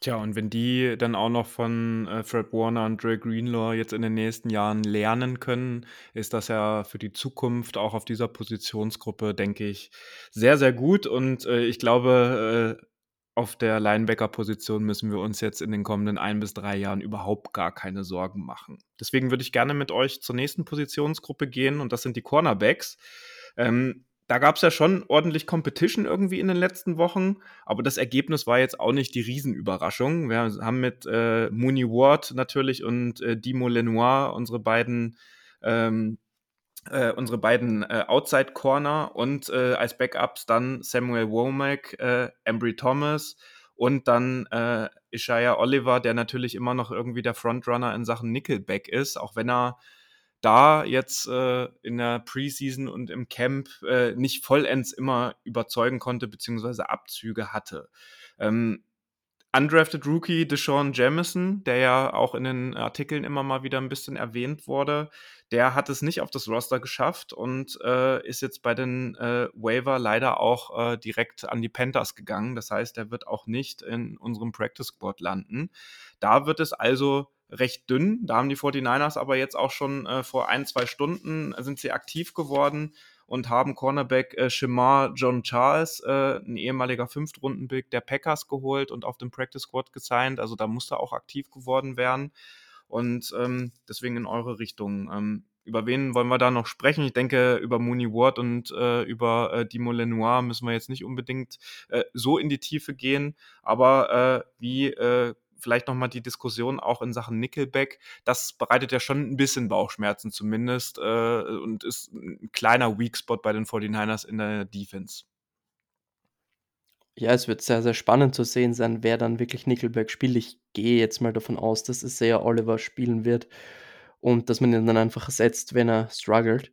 Tja, und wenn die dann auch noch von äh, Fred Warner und Dre Greenlaw jetzt in den nächsten Jahren lernen können, ist das ja für die Zukunft auch auf dieser Positionsgruppe, denke ich, sehr, sehr gut. Und äh, ich glaube, äh, auf der Linebacker-Position müssen wir uns jetzt in den kommenden ein bis drei Jahren überhaupt gar keine Sorgen machen. Deswegen würde ich gerne mit euch zur nächsten Positionsgruppe gehen und das sind die Cornerbacks. Ähm, da gab es ja schon ordentlich Competition irgendwie in den letzten Wochen, aber das Ergebnis war jetzt auch nicht die Riesenüberraschung. Wir haben mit äh, Mooney Ward natürlich und äh, Dimo Lenoir unsere beiden ähm, äh, unsere beiden äh, Outside Corner und äh, als Backups dann Samuel Womack, äh, Embry Thomas und dann äh, Ishaya Oliver, der natürlich immer noch irgendwie der Frontrunner in Sachen Nickelback ist, auch wenn er da jetzt äh, in der Preseason und im Camp nicht vollends immer überzeugen konnte, beziehungsweise Abzüge hatte. Ähm, undrafted Rookie Deshaun Jamison, der ja auch in den Artikeln immer mal wieder ein bisschen erwähnt wurde, der hat es nicht auf das Roster geschafft und äh, ist jetzt bei den äh, Waiver leider auch äh, direkt an die Panthers gegangen. Das heißt, er wird auch nicht in unserem Practice Squad landen. Da wird es also recht dünn. Da haben die 49ers aber jetzt auch schon äh, vor ein, zwei Stunden sind sie aktiv geworden und haben Cornerback äh, Shemar John Charles, äh, ein ehemaliger Fünftrunden-Pick der Packers geholt und auf dem Practice Squad gesigned. Also da musste auch aktiv geworden werden. Und ähm, deswegen in eure Richtung. Ähm, über wen wollen wir da noch sprechen? Ich denke, über Mooney Ward und äh, über äh, Dimo Lenoir müssen wir jetzt nicht unbedingt äh, so in die Tiefe gehen. Aber äh, wie äh, vielleicht nochmal die Diskussion auch in Sachen Nickelback. Das bereitet ja schon ein bisschen Bauchschmerzen zumindest äh, und ist ein kleiner Weak Spot bei den 49ers in der Defense. Ja, es wird sehr, sehr spannend zu sehen sein, wer dann wirklich Nickelback spielt. Ich gehe jetzt mal davon aus, dass es sehr Oliver spielen wird und dass man ihn dann einfach ersetzt, wenn er struggelt.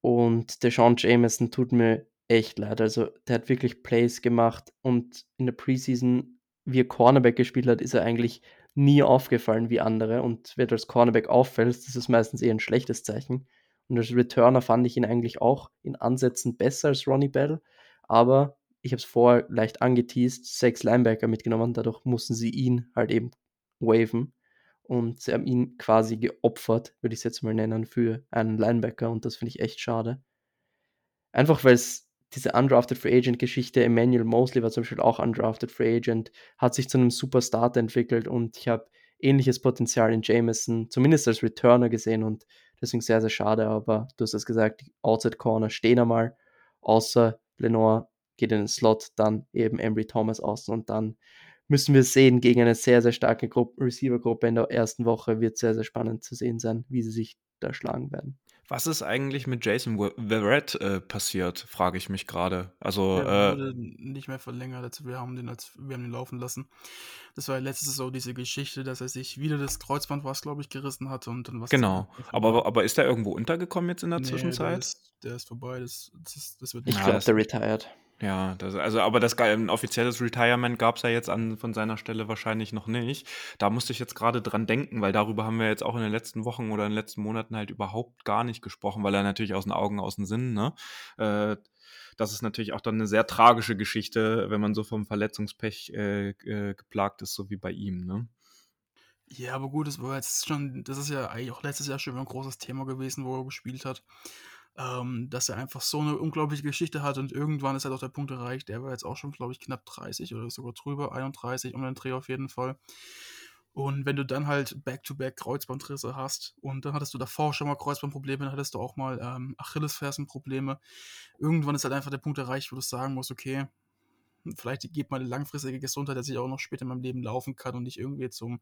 Und der Sean Jameson tut mir echt leid. Also, der hat wirklich Plays gemacht und in der Preseason wie er Cornerback gespielt hat, ist er eigentlich nie aufgefallen wie andere. Und wenn du als Cornerback auffällst, ist es meistens eher ein schlechtes Zeichen. Und als Returner fand ich ihn eigentlich auch in Ansätzen besser als Ronnie Bell. Aber ich habe es vorher leicht angeteased, sechs Linebacker mitgenommen, dadurch mussten sie ihn halt eben waven. Und sie haben ihn quasi geopfert, würde ich es jetzt mal nennen, für einen Linebacker. Und das finde ich echt schade. Einfach weil es diese Undrafted Free Agent Geschichte, Emmanuel Mosley war zum Beispiel auch Undrafted Free Agent, hat sich zu einem super Starter entwickelt und ich habe ähnliches Potenzial in Jameson, zumindest als Returner gesehen und deswegen sehr, sehr schade. Aber du hast es gesagt, die Outside Corner stehen einmal, außer Lenore geht in den Slot, dann eben Embry Thomas außen und dann müssen wir sehen gegen eine sehr, sehr starke Receiver-Gruppe in der ersten Woche. Wird sehr, sehr spannend zu sehen sein, wie sie sich da schlagen werden. Was ist eigentlich mit Jason Verrett äh, passiert, frage ich mich gerade. Also, er wurde äh, nicht mehr verlängert. Wir haben, den als, wir haben ihn laufen lassen. Das war letztes so diese Geschichte, dass er sich wieder das Kreuzband, was glaube ich, gerissen hat und dann was. Genau. Aber, aber ist er irgendwo untergekommen jetzt in der nee, Zwischenzeit? Der ist, der ist vorbei. Das, das, das wird nicht ich glaube, der retired. Ja, das, also aber das ein offizielles Retirement gab es ja jetzt an, von seiner Stelle wahrscheinlich noch nicht. Da musste ich jetzt gerade dran denken, weil darüber haben wir jetzt auch in den letzten Wochen oder in den letzten Monaten halt überhaupt gar nicht gesprochen, weil er natürlich aus den Augen, aus den Sinn, ne? Äh, das ist natürlich auch dann eine sehr tragische Geschichte, wenn man so vom Verletzungspech äh, äh, geplagt ist, so wie bei ihm, ne? Ja, aber gut, das war jetzt schon, das ist ja eigentlich auch letztes Jahr schon ein großes Thema gewesen, wo er gespielt hat ähm, dass er einfach so eine unglaubliche Geschichte hat und irgendwann ist halt auch der Punkt erreicht, der war jetzt auch schon, glaube ich, knapp 30 oder sogar drüber, 31 um den Dreh auf jeden Fall. Und wenn du dann halt Back-to-Back Kreuzbandrisse hast und dann hattest du davor schon mal Kreuzbandprobleme, dann hattest du auch mal ähm, Achillesfersenprobleme. Irgendwann ist halt einfach der Punkt erreicht, wo du sagen musst, okay, vielleicht geht meine langfristige Gesundheit, dass ich auch noch später in meinem Leben laufen kann und nicht irgendwie zum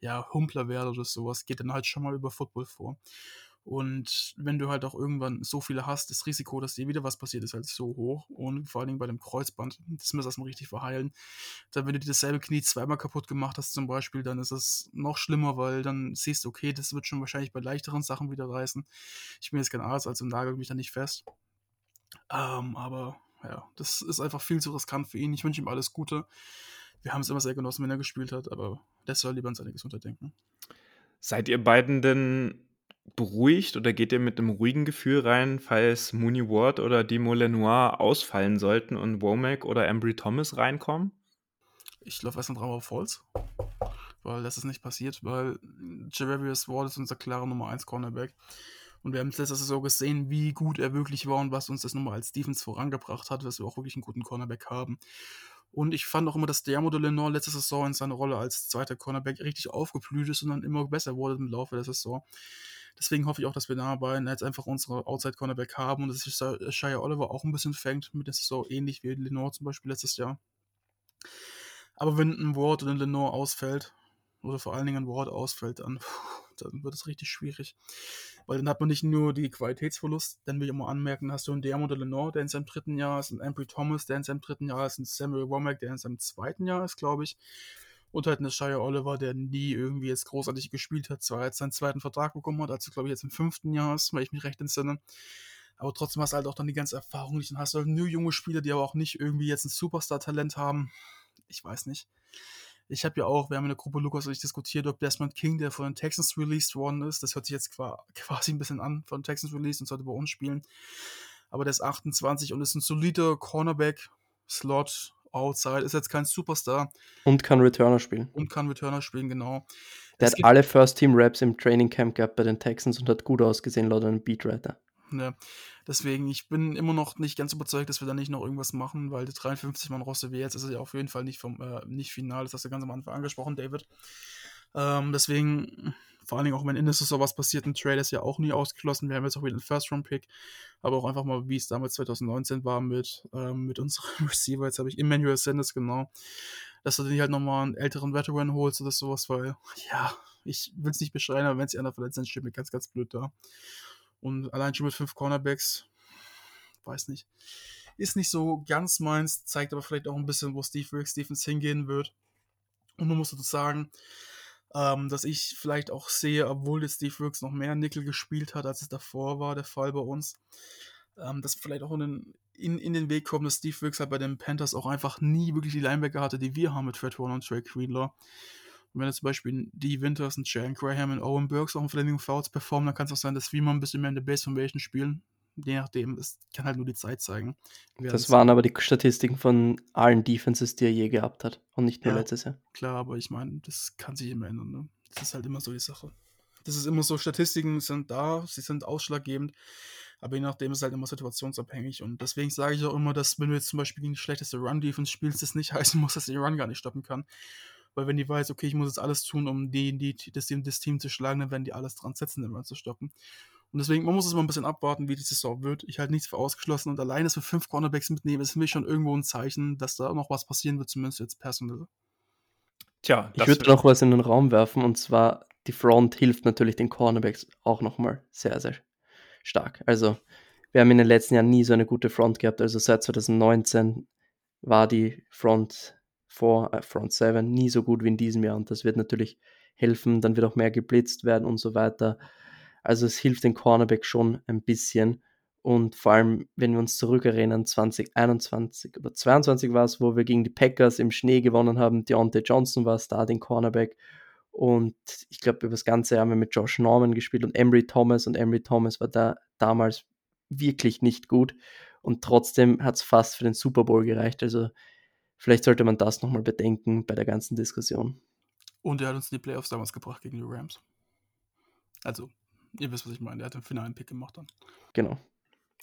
ja, Humpler werde oder sowas, geht dann halt schon mal über Football vor. Und wenn du halt auch irgendwann so viele hast, das Risiko, dass dir wieder was passiert, ist halt so hoch. Und vor allen Dingen bei dem Kreuzband, das muss erstmal richtig verheilen. Dann, wenn du dir dasselbe Knie zweimal kaputt gemacht hast, zum Beispiel, dann ist es noch schlimmer, weil dann siehst du, okay, das wird schon wahrscheinlich bei leichteren Sachen wieder reißen. Ich bin jetzt kein Arzt, also nagel mich da nicht fest. Ähm, aber ja, das ist einfach viel zu riskant für ihn. Ich wünsche ihm alles Gute. Wir haben es immer sehr genossen, wenn er gespielt hat, aber der soll lieber an seine Gesundheit denken. Seid ihr beiden denn beruhigt oder geht ihr mit einem ruhigen Gefühl rein, falls Mooney Ward oder Demo Lenoir ausfallen sollten und Womack oder Embry Thomas reinkommen? Ich laufe erstmal drauf auf Holz, weil das ist nicht passiert, weil Javarius Ward ist unser klarer Nummer 1 Cornerback. Und wir haben letztes so gesehen, wie gut er wirklich war und was uns das nochmal als Defense vorangebracht hat, dass wir auch wirklich einen guten Cornerback haben. Und ich fand auch immer, dass der Modell Lenore letzte Saison in seiner Rolle als zweiter Cornerback richtig aufgeblüht ist und dann immer besser wurde im Laufe der Saison. Deswegen hoffe ich auch, dass wir dabei jetzt einfach unsere Outside Cornerback haben und dass sich Shia Oliver auch ein bisschen fängt mit der Saison, ähnlich wie Lenore zum Beispiel letztes Jahr. Aber wenn ein Ward oder ein Lenore ausfällt, oder vor allen Dingen ein Ward ausfällt, dann, dann wird es richtig schwierig. Weil dann hat man nicht nur die Qualitätsverlust, dann will ich immer anmerken, hast du einen Dermot Lenore, der in seinem dritten Jahr ist, einen Ambry Thomas, der in seinem dritten Jahr ist, einen Samuel Womack, der in seinem zweiten Jahr ist, glaube ich. Und halt eine Shire Oliver, der nie irgendwie jetzt großartig gespielt hat, zwar jetzt seinen zweiten Vertrag bekommen hat, also glaube ich jetzt im fünften Jahr ist, weil ich mich recht entsinne. Aber trotzdem hast du halt auch dann die ganze Erfahrung nicht. Dann hast du halt nur junge Spieler, die aber auch nicht irgendwie jetzt ein Superstar-Talent haben. Ich weiß nicht. Ich habe ja auch, wir haben in der Gruppe Lukas und ich diskutiert, ob Desmond King, der von den Texans released worden ist, das hört sich jetzt quasi ein bisschen an, von den Texans released und sollte bei uns spielen. Aber der ist 28 und ist ein solider Cornerback, Slot, Outside, ist jetzt kein Superstar. Und kann Returner spielen. Und kann Returner spielen, genau. Der es hat alle First-Team-Raps im Training Camp gehabt bei den Texans und hat gut ausgesehen laut einem Beatwriter. Ja, deswegen, ich bin immer noch nicht ganz überzeugt, dass wir da nicht noch irgendwas machen, weil die 53 Mann Rosse wie jetzt ist ja auf jeden Fall nicht vom äh, nicht final, das hast du ganz am Anfang angesprochen, David. Ähm, deswegen, vor allen Dingen auch wenn in der Saison was passiert, ein Trade ist ja auch nie ausgeschlossen. Wir haben jetzt auch wieder einen First-Round-Pick, aber auch einfach mal, wie es damals 2019 war mit, ähm, mit unserem Receiver. Jetzt habe ich Emmanuel Sanders, genau. Dass du dir halt nochmal einen älteren Veteran holst oder sowas, weil, ja, ich will es nicht beschreien, aber wenn sie einer verletzt ist, steht mir ganz, ganz blöd da. Und allein schon mit fünf Cornerbacks, weiß nicht. Ist nicht so ganz meins, zeigt aber vielleicht auch ein bisschen, wo Steve Wilkes Defense hingehen wird. Und man muss dazu sagen, ähm, dass ich vielleicht auch sehe, obwohl jetzt Steve Wilkes noch mehr Nickel gespielt hat, als es davor war, der Fall bei uns, ähm, dass vielleicht auch in den, in, in den Weg kommt, dass Steve Wilkes halt bei den Panthers auch einfach nie wirklich die Linebacker hatte, die wir haben mit Fred Warner und Trey Greenlaw. Und wenn jetzt zum Beispiel die Winters und Jalen Graham und Owen Burks auch in Verlängerung Fouls performen, dann kann es auch sein, dass wir mal ein bisschen mehr in der Base Formation spielen. Je nachdem, es kann halt nur die Zeit zeigen. Das waren aber die Statistiken von allen Defenses, die er je gehabt hat und nicht nur ja, letztes Jahr. Klar, aber ich meine, das kann sich immer ändern. Ne? Das ist halt immer so die Sache. Das ist immer so, Statistiken sind da, sie sind ausschlaggebend, aber je nachdem ist es halt immer situationsabhängig und deswegen sage ich auch immer, dass wenn du jetzt zum Beispiel gegen die schlechteste Run-Defense spielst, das nicht heißen muss, dass die Run gar nicht stoppen kann Weil wenn die weiß, okay, ich muss jetzt alles tun, um die, die, das, das Team zu schlagen, dann werden die alles dran setzen, den Run zu stoppen. Und deswegen, man muss es mal ein bisschen abwarten, wie die Saison wird. Ich halte nichts für ausgeschlossen und alleine für fünf Cornerbacks mitnehmen, ist für mich schon irgendwo ein Zeichen, dass da noch was passieren wird, zumindest jetzt personell. Tja, ich würde noch was in den Raum werfen und zwar die Front hilft natürlich den Cornerbacks auch nochmal sehr, sehr stark. Also, wir haben in den letzten Jahren nie so eine gute Front gehabt. Also, seit 2019 war die Front 4, äh, Front 7 nie so gut wie in diesem Jahr und das wird natürlich helfen. Dann wird auch mehr geblitzt werden und so weiter. Also, es hilft den Cornerback schon ein bisschen. Und vor allem, wenn wir uns zurückerinnern, 2021 oder 2022 war es, wo wir gegen die Packers im Schnee gewonnen haben. Deontay Johnson war Starting Cornerback. Und ich glaube, über das ganze Jahr haben wir mit Josh Norman gespielt und Emery Thomas. Und Emery Thomas war da damals wirklich nicht gut. Und trotzdem hat es fast für den Super Bowl gereicht. Also vielleicht sollte man das nochmal bedenken bei der ganzen Diskussion. Und er hat uns in die Playoffs damals gebracht gegen die Rams. Also, ihr wisst, was ich meine. Er hat den finalen Pick gemacht dann. Genau.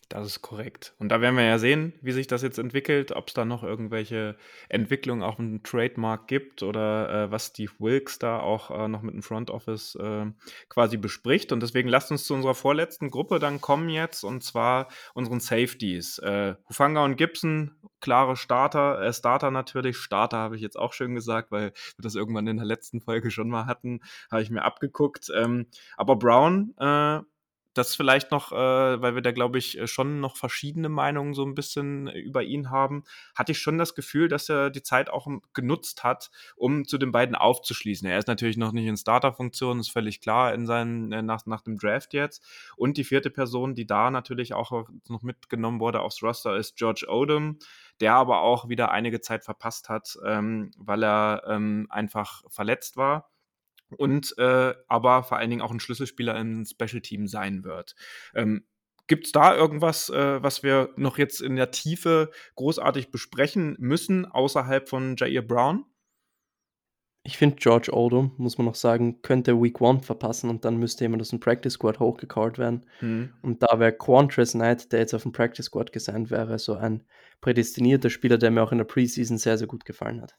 Das ist korrekt. Und da werden wir ja sehen, wie sich das jetzt entwickelt, ob es da noch irgendwelche Entwicklungen auf dem Trademark gibt oder äh, was Steve Wilkes da auch äh, noch mit dem Front Office äh, quasi bespricht. Und deswegen lasst uns zu unserer vorletzten Gruppe dann kommen jetzt und zwar unseren Safeties. Äh, Hufanga und Gibson, klare Starter, äh, Starter natürlich. Starter habe ich jetzt auch schön gesagt, weil wir das irgendwann in der letzten Folge schon mal hatten, habe ich mir abgeguckt. Ähm, aber Brown, äh, das vielleicht noch, äh, weil wir da, glaube ich, äh, schon noch verschiedene Meinungen so ein bisschen äh, über ihn haben, hatte ich schon das Gefühl, dass er die Zeit auch genutzt hat, um zu den beiden aufzuschließen. Er ist natürlich noch nicht in Starter-Funktion, ist völlig klar in seinen, äh, nach, nach dem Draft jetzt. Und die vierte Person, die da natürlich auch noch mitgenommen wurde aufs Roster, ist George Odom, der aber auch wieder einige Zeit verpasst hat, ähm, weil er ähm, einfach verletzt war und äh, aber vor allen Dingen auch ein Schlüsselspieler im Special Team sein wird. Ähm, Gibt es da irgendwas, äh, was wir noch jetzt in der Tiefe großartig besprechen müssen, außerhalb von Jair Brown? Ich finde, George Odom, muss man noch sagen, könnte Week 1 verpassen und dann müsste jemand aus dem Practice Squad hochgecallt werden. Hm. Und da wäre Quantress Knight, der jetzt auf dem Practice Squad gesandt wäre, so ein prädestinierter Spieler, der mir auch in der Preseason sehr, sehr gut gefallen hat.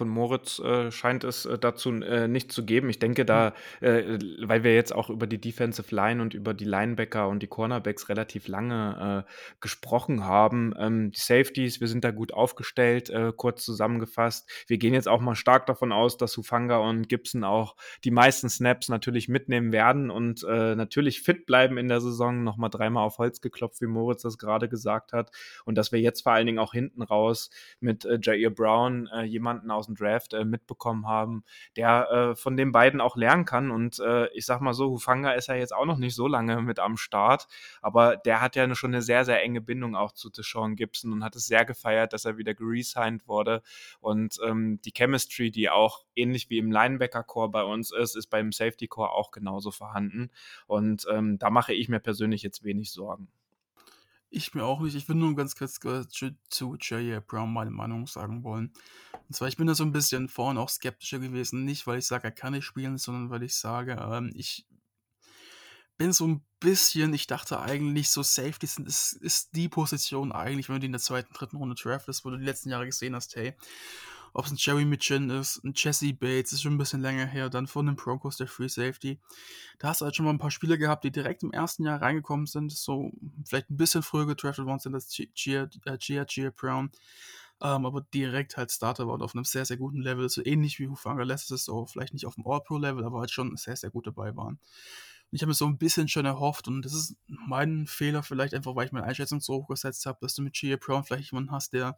Von Moritz äh, scheint es äh, dazu äh, nicht zu geben. Ich denke da, äh, weil wir jetzt auch über die Defensive Line und über die Linebacker und die Cornerbacks relativ lange äh, gesprochen haben. Ähm, die Safeties, wir sind da gut aufgestellt, kurz zusammengefasst. Wir gehen jetzt auch mal stark davon aus, dass Hufanga und Gibson auch die meisten Snaps natürlich mitnehmen werden und natürlich fit bleiben in der Saison. Nochmal dreimal auf Holz geklopft, wie Moritz das gerade gesagt hat. Und dass wir jetzt vor allen Dingen auch hinten raus mit Jair Brown jemanden aus dem Draft äh, mitbekommen haben, der äh, von den beiden auch lernen kann. Und äh, ich sag mal so, Hufanga ist ja jetzt auch noch nicht so lange mit am Start, aber der hat ja schon eine sehr, sehr enge Bindung auch zu Deshaun Gibson und hat es sehr gefeiert, dass er wieder geresigned wurde. Und ähm, die Chemistry, die auch ähnlich wie im Linebacker-Core bei uns ist, ist beim Safety-Core auch genauso vorhanden. Und ähm, da mache ich mir persönlich jetzt wenig Sorgen. Ich mir auch nicht. Ich will nur ganz kurz zu J.A. Brown meine Meinung sagen wollen. Und zwar, ich bin da so ein bisschen vorhin auch skeptischer gewesen. Nicht, weil ich sage, er kann nicht spielen, sondern weil ich sage, ähm, ich bin so ein bisschen, ich dachte eigentlich, so Safety sind, ist, ist die Position eigentlich, wenn du die in der zweiten, dritten Runde draftest, wo du die letzten Jahre gesehen hast, hey, ob es ein Jerry Mitchin ist, ein Jesse Bates, ist schon ein bisschen länger her, dann von den Broncos der Free Safety. Da hast du halt schon mal ein paar Spieler gehabt, die direkt im ersten Jahr reingekommen sind, so vielleicht ein bisschen früher gedraftet worden sind als Gia, äh, Gia, Gia Brown, ähm, aber direkt halt Starter war und auf einem sehr, sehr guten Level, so ähnlich wie Hufanga letztes Jahr, vielleicht nicht auf dem All-Pro-Level, aber halt schon sehr, sehr gut dabei waren. Ich habe mir so ein bisschen schon erhofft, und das ist mein Fehler vielleicht einfach, weil ich meine Einschätzung so hoch gesetzt habe, dass du mit Gia Brown vielleicht jemanden hast, der,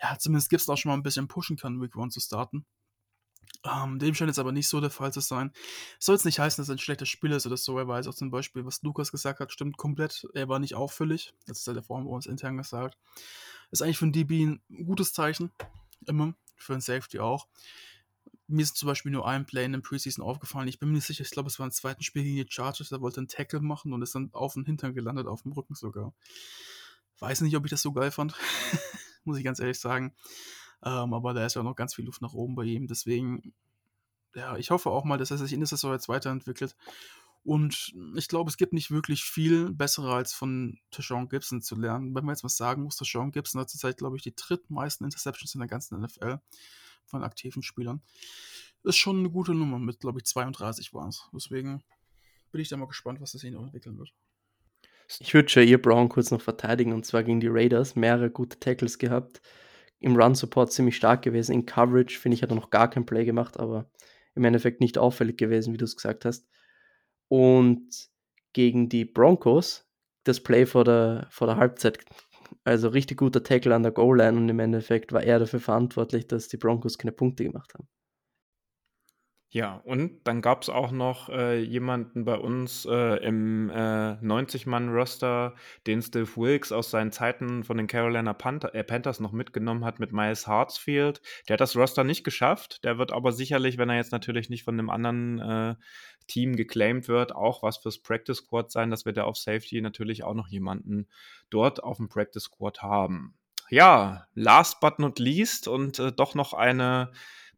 ja, zumindest gibt es auch schon mal ein bisschen pushen kann, Week One zu starten. Ähm, dem scheint jetzt aber nicht so der Fall zu sein. Soll jetzt nicht heißen, dass er ein schlechter Spieler ist oder so. Er weiß auch zum Beispiel, was Lukas gesagt hat, stimmt komplett. Er war nicht auffällig. Das ist ja der Form bei uns intern gesagt. Ist eigentlich für ein DB ein gutes Zeichen. Immer. Für ein Safety auch mir ist zum Beispiel nur ein Play in dem Preseason aufgefallen. Ich bin mir nicht sicher, ich glaube, es war ein zweites Spiel gegen die Chargers. Der wollte einen Tackle machen und ist dann auf den Hintern gelandet, auf dem Rücken sogar. Weiß nicht, ob ich das so geil fand. Muss ich ganz ehrlich sagen. Ähm, aber da ist ja noch ganz viel Luft nach oben bei ihm. Deswegen, ja, ich hoffe auch mal, dass er sich in der Saison jetzt weiterentwickelt Und ich glaube, es gibt nicht wirklich viel bessere als von Tashawn Gibson zu lernen. Wenn man jetzt was sagen muss, Tashawn Gibson hat zurzeit, glaube ich, die drittmeisten Interceptions in der ganzen NFL von aktiven Spielern. Ist schon eine gute Nummer mit, glaube ich, 32 waren es. Deswegen bin ich da mal gespannt, was das hier noch entwickeln wird. Ich würde Jair Brown kurz noch verteidigen und zwar gegen die Raiders. Mehrere gute Tackles gehabt. Im Run-Support ziemlich stark gewesen. In Coverage, finde ich, hat er noch gar kein Play gemacht, aber im Endeffekt nicht auffällig gewesen, wie du es gesagt hast. Und gegen die Broncos das Play vor der, vor der Halbzeit. Also richtig guter Tackle an der Goal-Line und im Endeffekt war er dafür verantwortlich, dass die Broncos keine Punkte gemacht haben. Ja, und dann gab es auch noch äh, jemanden bei uns äh, im äh, 90-Mann-Roster, den Steve Wilkes aus seinen Zeiten von den Carolina Panther, äh, Panthers noch mitgenommen hat mit Miles Hartsfield. Der hat das Roster nicht geschafft. Der wird aber sicherlich, wenn er jetzt natürlich nicht von einem anderen äh, Team geclaimed wird, auch was fürs Practice Squad sein, dass wir da auf Safety natürlich auch noch jemanden dort auf dem Practice Squad haben. Ja, last but not least und äh, doch noch eine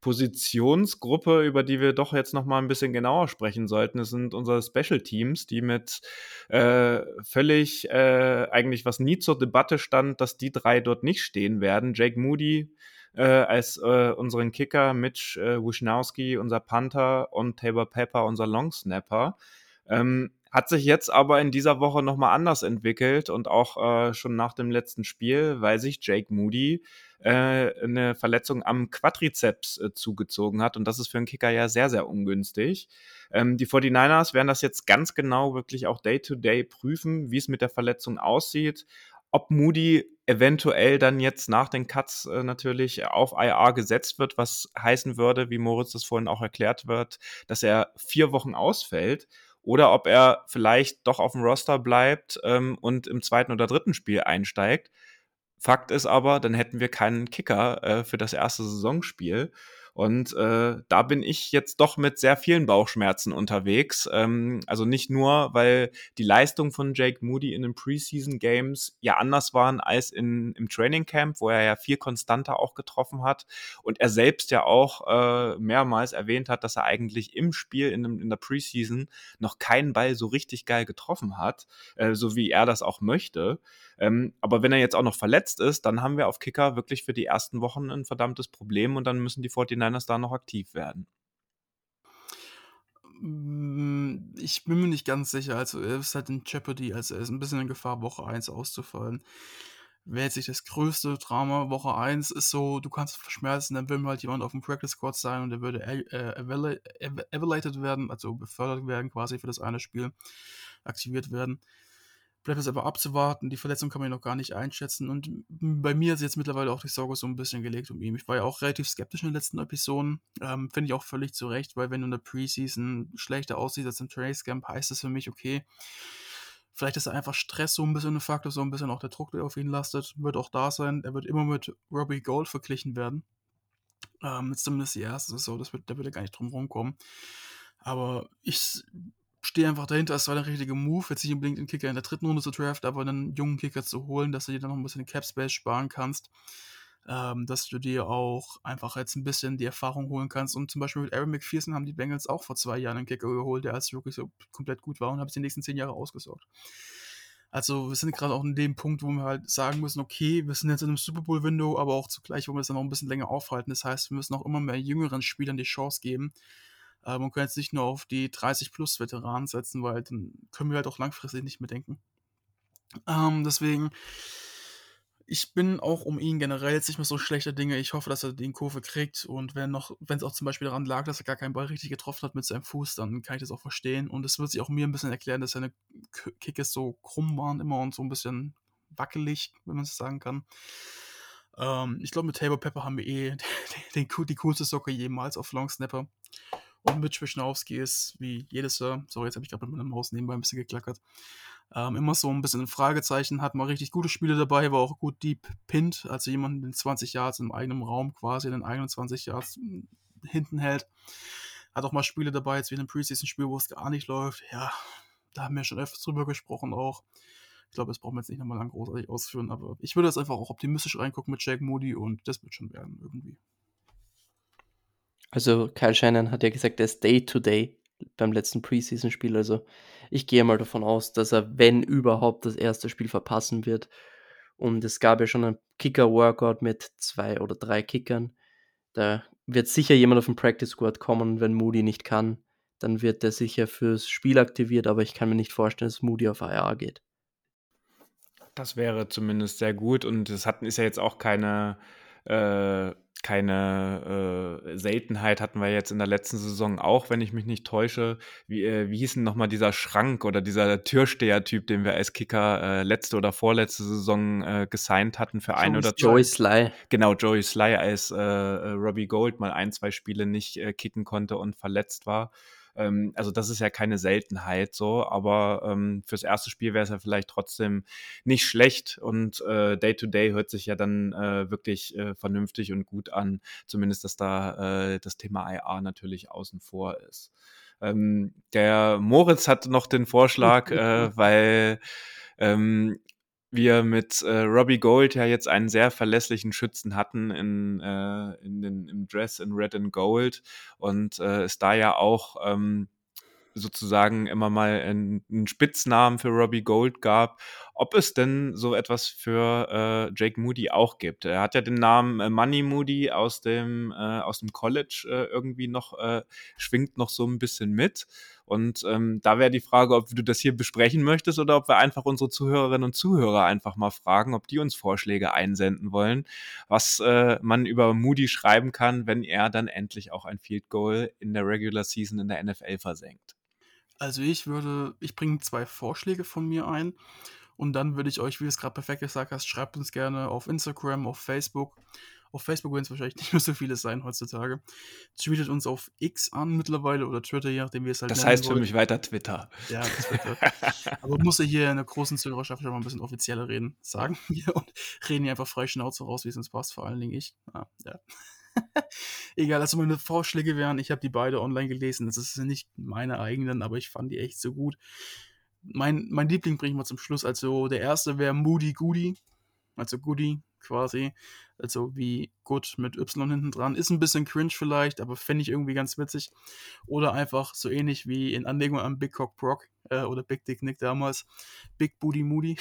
Positionsgruppe, über die wir doch jetzt noch mal ein bisschen genauer sprechen sollten. Es sind unsere Special Teams, die mit äh, völlig äh, eigentlich was nie zur Debatte stand, dass die drei dort nicht stehen werden. Jake Moody äh, als äh, unseren Kicker, Mitch äh, Wisnowski, unser Panther und Tabor Pepper, unser Long Snapper. Ähm, hat sich jetzt aber in dieser Woche nochmal anders entwickelt und auch äh, schon nach dem letzten Spiel, weil sich Jake Moody äh, eine Verletzung am Quadrizeps äh, zugezogen hat. Und das ist für einen Kicker ja sehr, sehr ungünstig. Ähm, die 49ers werden das jetzt ganz genau wirklich auch day-to-day -Day prüfen, wie es mit der Verletzung aussieht. Ob Moody eventuell dann jetzt nach den Cuts äh, natürlich auf IR gesetzt wird, was heißen würde, wie Moritz das vorhin auch erklärt wird, dass er vier Wochen ausfällt oder ob er vielleicht doch auf dem Roster bleibt ähm, und im zweiten oder dritten Spiel einsteigt. Fakt ist aber, dann hätten wir keinen Kicker äh, für das erste Saisonspiel. Und äh, da bin ich jetzt doch mit sehr vielen Bauchschmerzen unterwegs. Ähm, also nicht nur, weil die Leistungen von Jake Moody in den Preseason Games ja anders waren als in, im Training Camp, wo er ja viel konstanter auch getroffen hat. Und er selbst ja auch äh, mehrmals erwähnt hat, dass er eigentlich im Spiel in, in der Preseason noch keinen Ball so richtig geil getroffen hat, äh, so wie er das auch möchte. Ähm, aber wenn er jetzt auch noch verletzt ist, dann haben wir auf Kicker wirklich für die ersten Wochen ein verdammtes Problem und dann müssen die 49ers da noch aktiv werden. Mm, ich bin mir nicht ganz sicher. Also, er ist halt in Jeopardy, also er ist ein bisschen in Gefahr, Woche 1 auszufallen. Wäre jetzt nicht das größte Drama. Woche 1 ist so, du kannst verschmerzen, dann will halt jemand auf dem Practice Squad sein und der würde äh, evaluated werden, also befördert werden quasi für das eine Spiel, aktiviert werden bleibt es aber abzuwarten. Die Verletzung kann man ja noch gar nicht einschätzen. Und bei mir ist jetzt mittlerweile auch die Sorge so ein bisschen gelegt um ihn. Ich war ja auch relativ skeptisch in den letzten Episoden. Ähm, Finde ich auch völlig zu Recht, weil wenn du in der Preseason schlechter aussiehst als im Trainingscamp, heißt das für mich, okay, vielleicht ist einfach Stress so ein bisschen ein Faktor, so ein bisschen auch der Druck, der auf ihn lastet, wird auch da sein. Er wird immer mit Robbie Gold verglichen werden. Ähm, zumindest die erste Saison, das wird, da wird er gar nicht drum rumkommen. Aber ich stehe einfach dahinter, es war der richtige Move, jetzt nicht unbedingt einen Kicker in der dritten Runde zu draften, aber einen jungen Kicker zu holen, dass du dir dann noch ein bisschen Cap Space sparen kannst. Ähm, dass du dir auch einfach jetzt ein bisschen die Erfahrung holen kannst. Und zum Beispiel mit Aaron McPherson haben die Bengals auch vor zwei Jahren einen Kicker geholt, der als Rookie so komplett gut war und habe es die nächsten zehn Jahre ausgesorgt. Also wir sind gerade auch in dem Punkt, wo wir halt sagen müssen, okay, wir sind jetzt in einem Super Bowl-Window, aber auch zugleich, wo wir es dann noch ein bisschen länger aufhalten. Das heißt, wir müssen auch immer mehr jüngeren Spielern die Chance geben, äh, man kann jetzt nicht nur auf die 30-plus-Veteranen setzen, weil dann können wir halt auch langfristig nicht mehr denken. Ähm, deswegen, ich bin auch um ihn generell jetzt nicht mehr so schlechter Dinge. Ich hoffe, dass er den Kurve kriegt. Und wenn noch, wenn es auch zum Beispiel daran lag, dass er gar keinen Ball richtig getroffen hat mit seinem Fuß, dann kann ich das auch verstehen. Und es wird sich auch mir ein bisschen erklären, dass seine Kicks so krumm waren immer und so ein bisschen wackelig, wenn man es sagen kann. Ähm, ich glaube, mit Table Pepper haben wir eh den, den, die coolste Socke jemals auf Long Snapper. Und Mitch Wischnowski ist wie jedes Jahr, sorry, jetzt habe ich gerade mit meiner Maus nebenbei ein bisschen geklackert, ähm, immer so ein bisschen ein Fragezeichen, hat mal richtig gute Spiele dabei, war auch gut deep pinned, also jemand in 20 Yards im eigenen Raum quasi, in den eigenen 20 Yards hm, hinten hält. Hat auch mal Spiele dabei, jetzt wie in einem Preseason-Spiel, wo es gar nicht läuft. Ja, da haben wir schon öfters drüber gesprochen auch. Ich glaube, das brauchen wir jetzt nicht nochmal lang großartig ausführen, aber ich würde jetzt einfach auch optimistisch reingucken mit Jack Moody und das wird schon werden irgendwie. Also Kyle Shannon hat ja gesagt, er ist Day-to-Day. beim letzten Preseason-Spiel. Also ich gehe mal davon aus, dass er, wenn überhaupt, das erste Spiel verpassen wird. Und es gab ja schon ein Kicker-Workout mit zwei oder drei Kickern. Da wird sicher jemand auf den Practice Squad kommen, wenn Moody nicht kann. Dann wird er sicher fürs Spiel aktiviert, aber ich kann mir nicht vorstellen, dass Moody auf IA geht. Das wäre zumindest sehr gut und es ist ja jetzt auch keine äh, keine äh, Seltenheit hatten wir jetzt in der letzten Saison auch, wenn ich mich nicht täusche. Wie, äh, wie hieß denn nochmal dieser Schrank oder dieser Türsteher-Typ, den wir als Kicker äh, letzte oder vorletzte Saison äh, gesigned hatten für ein oder zwei. Joey Sly. Genau, Joey Sly, als äh, äh, Robbie Gold mal ein, zwei Spiele nicht äh, kicken konnte und verletzt war. Ähm, also das ist ja keine Seltenheit so, aber ähm, fürs erste Spiel wäre es ja vielleicht trotzdem nicht schlecht und äh, Day-to-Day -Day hört sich ja dann äh, wirklich äh, vernünftig und gut an, zumindest dass da äh, das Thema IA natürlich außen vor ist. Ähm, der Moritz hat noch den Vorschlag, äh, weil ähm, wir mit äh, Robbie Gold ja jetzt einen sehr verlässlichen Schützen hatten in, äh, in den, im Dress in Red and Gold und äh, es da ja auch ähm, sozusagen immer mal einen, einen, Spitznamen für Robbie Gold gab, ob es denn so etwas für äh, Jake Moody auch gibt. Er hat ja den Namen äh, Money Moody aus dem, äh, aus dem College äh, irgendwie noch, äh, schwingt noch so ein bisschen mit. Und ähm, da wäre die Frage, ob du das hier besprechen möchtest oder ob wir einfach unsere Zuhörerinnen und Zuhörer einfach mal fragen, ob die uns Vorschläge einsenden wollen, was äh, man über Moody schreiben kann, wenn er dann endlich auch ein Field Goal in der Regular Season in der NFL versenkt. Also ich würde, ich bringe zwei Vorschläge von mir ein und dann würde ich euch, wie du es gerade perfekt gesagt hast, schreibt uns gerne auf Instagram, auf Facebook auf Facebook werden es wahrscheinlich nicht mehr so viele sein heutzutage. Tweetet uns auf X an mittlerweile oder Twitter, je nachdem, wie es halt Das heißt wollt. für mich weiter Twitter. Ja, Twitter. Aber muss ja hier in der großen Zuhörerschaft schon mal ein bisschen offizieller reden, sagen wir und reden hier einfach frei Schnauze raus, wie es uns passt, vor allen Dingen ich. Ah, ja. Egal, also meine Vorschläge wären, ich habe die beide online gelesen, das sind nicht meine eigenen, aber ich fand die echt so gut. Mein, mein Liebling bringe ich mal zum Schluss. Also der erste wäre Moody Goody, also Goody quasi also wie gut mit Y hinten dran. Ist ein bisschen cringe vielleicht, aber fände ich irgendwie ganz witzig. Oder einfach so ähnlich wie in Anlegung an Big Cock Brock äh, oder Big Dick Nick damals. Big Booty Moody.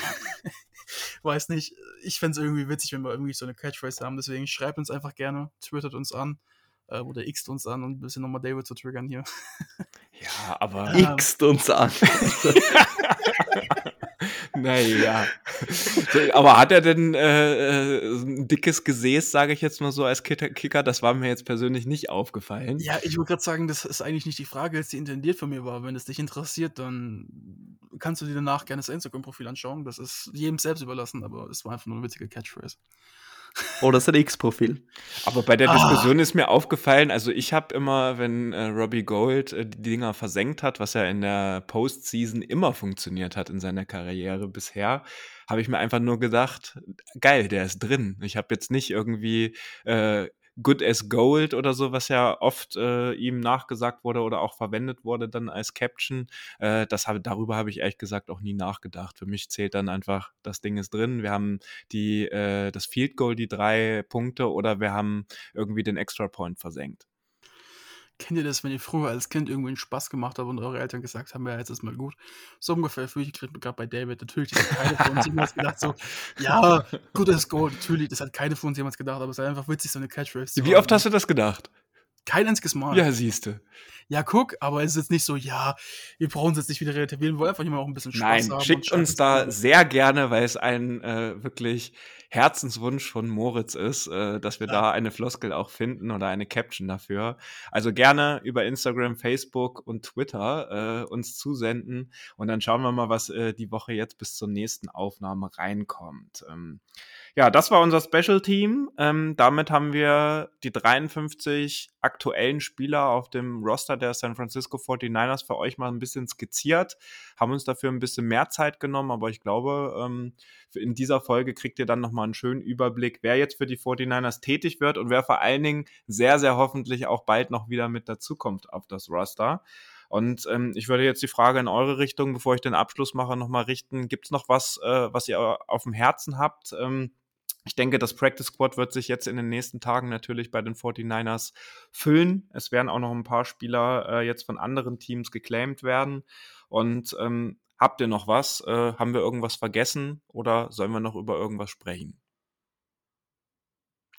Weiß nicht. Ich fände es irgendwie witzig, wenn wir irgendwie so eine Catchphrase haben. Deswegen schreibt uns einfach gerne, twittert uns an äh, oder x uns an, um ein bisschen nochmal David zu triggern hier. ja, aber. x uns an. naja. Aber hat er denn äh, äh, ein dickes Gesäß, sage ich jetzt mal so, als Kicker? Das war mir jetzt persönlich nicht aufgefallen. Ja, ich würde gerade sagen, das ist eigentlich nicht die Frage, die intendiert von mir war. Wenn es dich interessiert, dann kannst du dir danach gerne das Instagram-Profil anschauen. Das ist jedem selbst überlassen, aber es war einfach nur eine witzige Catchphrase. Oder sein X-Profil. Aber bei der ah. Diskussion ist mir aufgefallen, also ich habe immer, wenn äh, Robbie Gold äh, die Dinger versenkt hat, was ja in der Postseason immer funktioniert hat in seiner Karriere bisher, habe ich mir einfach nur gedacht, geil, der ist drin. Ich habe jetzt nicht irgendwie äh, Good as Gold oder so, was ja oft äh, ihm nachgesagt wurde oder auch verwendet wurde dann als Caption. Äh, das hab, darüber habe ich ehrlich gesagt auch nie nachgedacht. Für mich zählt dann einfach, das Ding ist drin. Wir haben die, äh, das Field Goal, die drei Punkte oder wir haben irgendwie den Extra Point versenkt. Kennt ihr das, wenn ihr früher als Kind irgendwie einen Spaß gemacht habt und eure Eltern gesagt haben, ja, jetzt ist mal gut? So ungefähr fühle ich gerade bei David. Natürlich, das hat keine von uns jemals gedacht, so, ja, gut ist Gold. Natürlich, das hat keine von uns jemals gedacht, aber es ist einfach witzig, so eine Catchphrase Wie oft hast du das gedacht? Kein einziges Mal. Ja, siehste. Ja, guck, aber es ist jetzt nicht so, ja, wir brauchen es jetzt nicht wieder relativieren, wir wollen einfach immer auch ein bisschen Spaß Nein, haben. Schickt uns da sehr gerne, weil es ein äh, wirklich Herzenswunsch von Moritz ist, äh, dass wir ja. da eine Floskel auch finden oder eine Caption dafür. Also gerne über Instagram, Facebook und Twitter äh, uns zusenden und dann schauen wir mal, was äh, die Woche jetzt bis zur nächsten Aufnahme reinkommt. Ähm, ja, das war unser Special Team. Ähm, damit haben wir die 53 aktuellen Spieler auf dem Roster der San Francisco 49ers für euch mal ein bisschen skizziert, haben uns dafür ein bisschen mehr Zeit genommen, aber ich glaube, ähm, in dieser Folge kriegt ihr dann nochmal einen schönen Überblick, wer jetzt für die 49ers tätig wird und wer vor allen Dingen sehr, sehr hoffentlich auch bald noch wieder mit dazukommt auf das Roster. Und ähm, ich würde jetzt die Frage in eure Richtung, bevor ich den Abschluss mache, nochmal richten. Gibt es noch was, äh, was ihr auf dem Herzen habt? Ähm, Ich denke, das Practice Squad wird sich jetzt in den nächsten Tagen natürlich bei den 49ers füllen. Es werden auch noch ein paar Spieler äh, jetzt von anderen Teams geclaimed werden. Und ähm, habt ihr noch was? Äh, haben wir irgendwas vergessen oder sollen wir noch über irgendwas sprechen?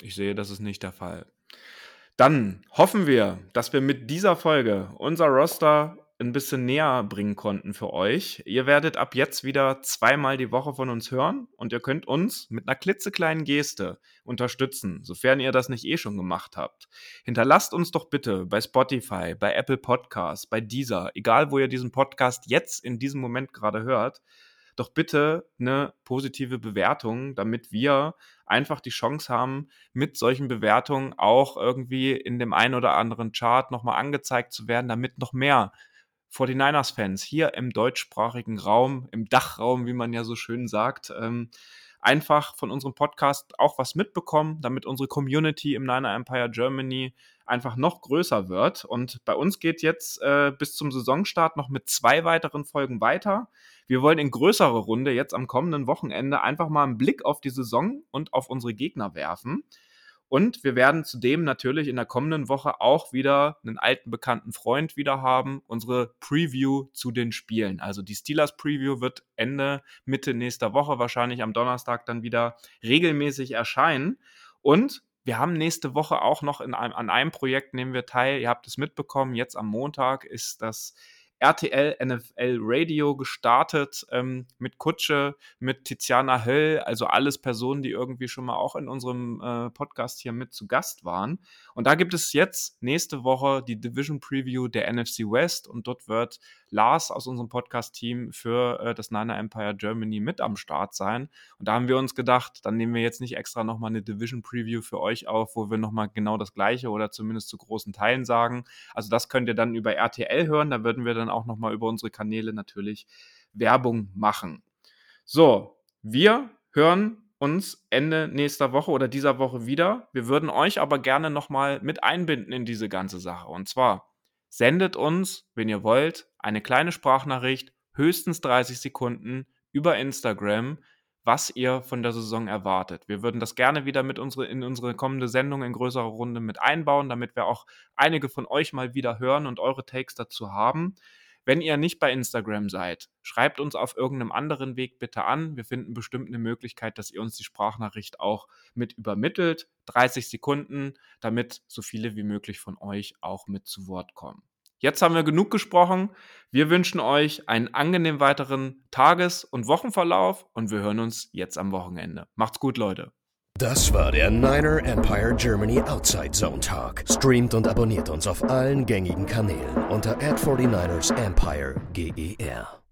Ich sehe, das ist nicht der Fall. Dann hoffen wir, dass wir mit dieser Folge unser Roster ein bisschen näher bringen konnten für euch. Ihr werdet ab jetzt wieder zweimal die Woche von uns hören und ihr könnt uns mit einer klitzekleinen Geste unterstützen, sofern ihr das nicht eh schon gemacht habt. Hinterlasst uns doch bitte bei Spotify, bei Apple Podcasts, bei Deezer, egal wo ihr diesen Podcast jetzt in diesem Moment gerade hört, doch bitte eine positive Bewertung, damit wir einfach die Chance haben, mit solchen Bewertungen auch irgendwie in dem einen oder anderen Chart nochmal angezeigt zu werden, damit noch mehr 49ers-Fans hier im deutschsprachigen Raum, im Dachraum, wie man ja so schön sagt, ähm, einfach von unserem Podcast auch was mitbekommen, damit unsere Community im Niner Empire Germany einfach noch größer wird. Und bei uns geht jetzt äh, bis zum Saisonstart noch mit zwei weiteren Folgen weiter. Wir wollen in größerer Runde jetzt am kommenden Wochenende einfach mal einen Blick auf die Saison und auf unsere Gegner werfen. Und wir werden zudem natürlich in der kommenden Woche auch wieder einen alten bekannten Freund wieder haben, unsere Preview zu den Spielen. Also die Steelers Preview wird Ende, Mitte nächster Woche, wahrscheinlich am Donnerstag dann wieder regelmäßig erscheinen. Und wir haben nächste Woche auch noch in einem, an einem Projekt nehmen wir teil. Ihr habt es mitbekommen. Jetzt am Montag ist das RTL NFL Radio gestartet ähm, mit Kutsche, mit Tiziana Höll, also alles Personen, die irgendwie schon mal auch in unserem äh, Podcast hier mit zu Gast waren. Und da gibt es jetzt nächste Woche die Division Preview der NFC West und dort wird Lars aus unserem Podcast-Team für äh, das Niner Empire Germany mit am Start sein. Und da haben wir uns gedacht, dann nehmen wir jetzt nicht extra nochmal eine Division Preview für euch auf, wo wir nochmal genau das Gleiche oder zumindest zu großen Teilen sagen. Also das könnt ihr dann über RTL hören, da würden wir dann auch nochmal über unsere Kanäle natürlich Werbung machen. So, wir hören uns Ende nächster Woche oder dieser Woche wieder. Wir würden euch aber gerne nochmal mit einbinden in diese ganze Sache. Und zwar sendet uns, wenn ihr wollt, eine kleine Sprachnachricht, höchstens 30 Sekunden über Instagram, was ihr von der Saison erwartet. Wir würden das gerne wieder mit unsere, in unsere kommende Sendung in größerer Runde mit einbauen, damit wir auch einige von euch mal wieder hören und eure Takes dazu haben. Wenn ihr nicht bei Instagram seid, schreibt uns auf irgendeinem anderen Weg bitte an. Wir finden bestimmt eine Möglichkeit, dass ihr uns die Sprachnachricht auch mit übermittelt. 30 Sekunden, damit so viele wie möglich von euch auch mit zu Wort kommen. Jetzt haben wir genug gesprochen. Wir wünschen euch einen angenehmen weiteren Tages- und Wochenverlauf und wir hören uns jetzt am Wochenende. Macht's gut, Leute. Das war der Niner Empire Germany Outside Zone Talk. Streamt und abonniert uns auf allen gängigen Kanälen unter ad 49 ersempire GER.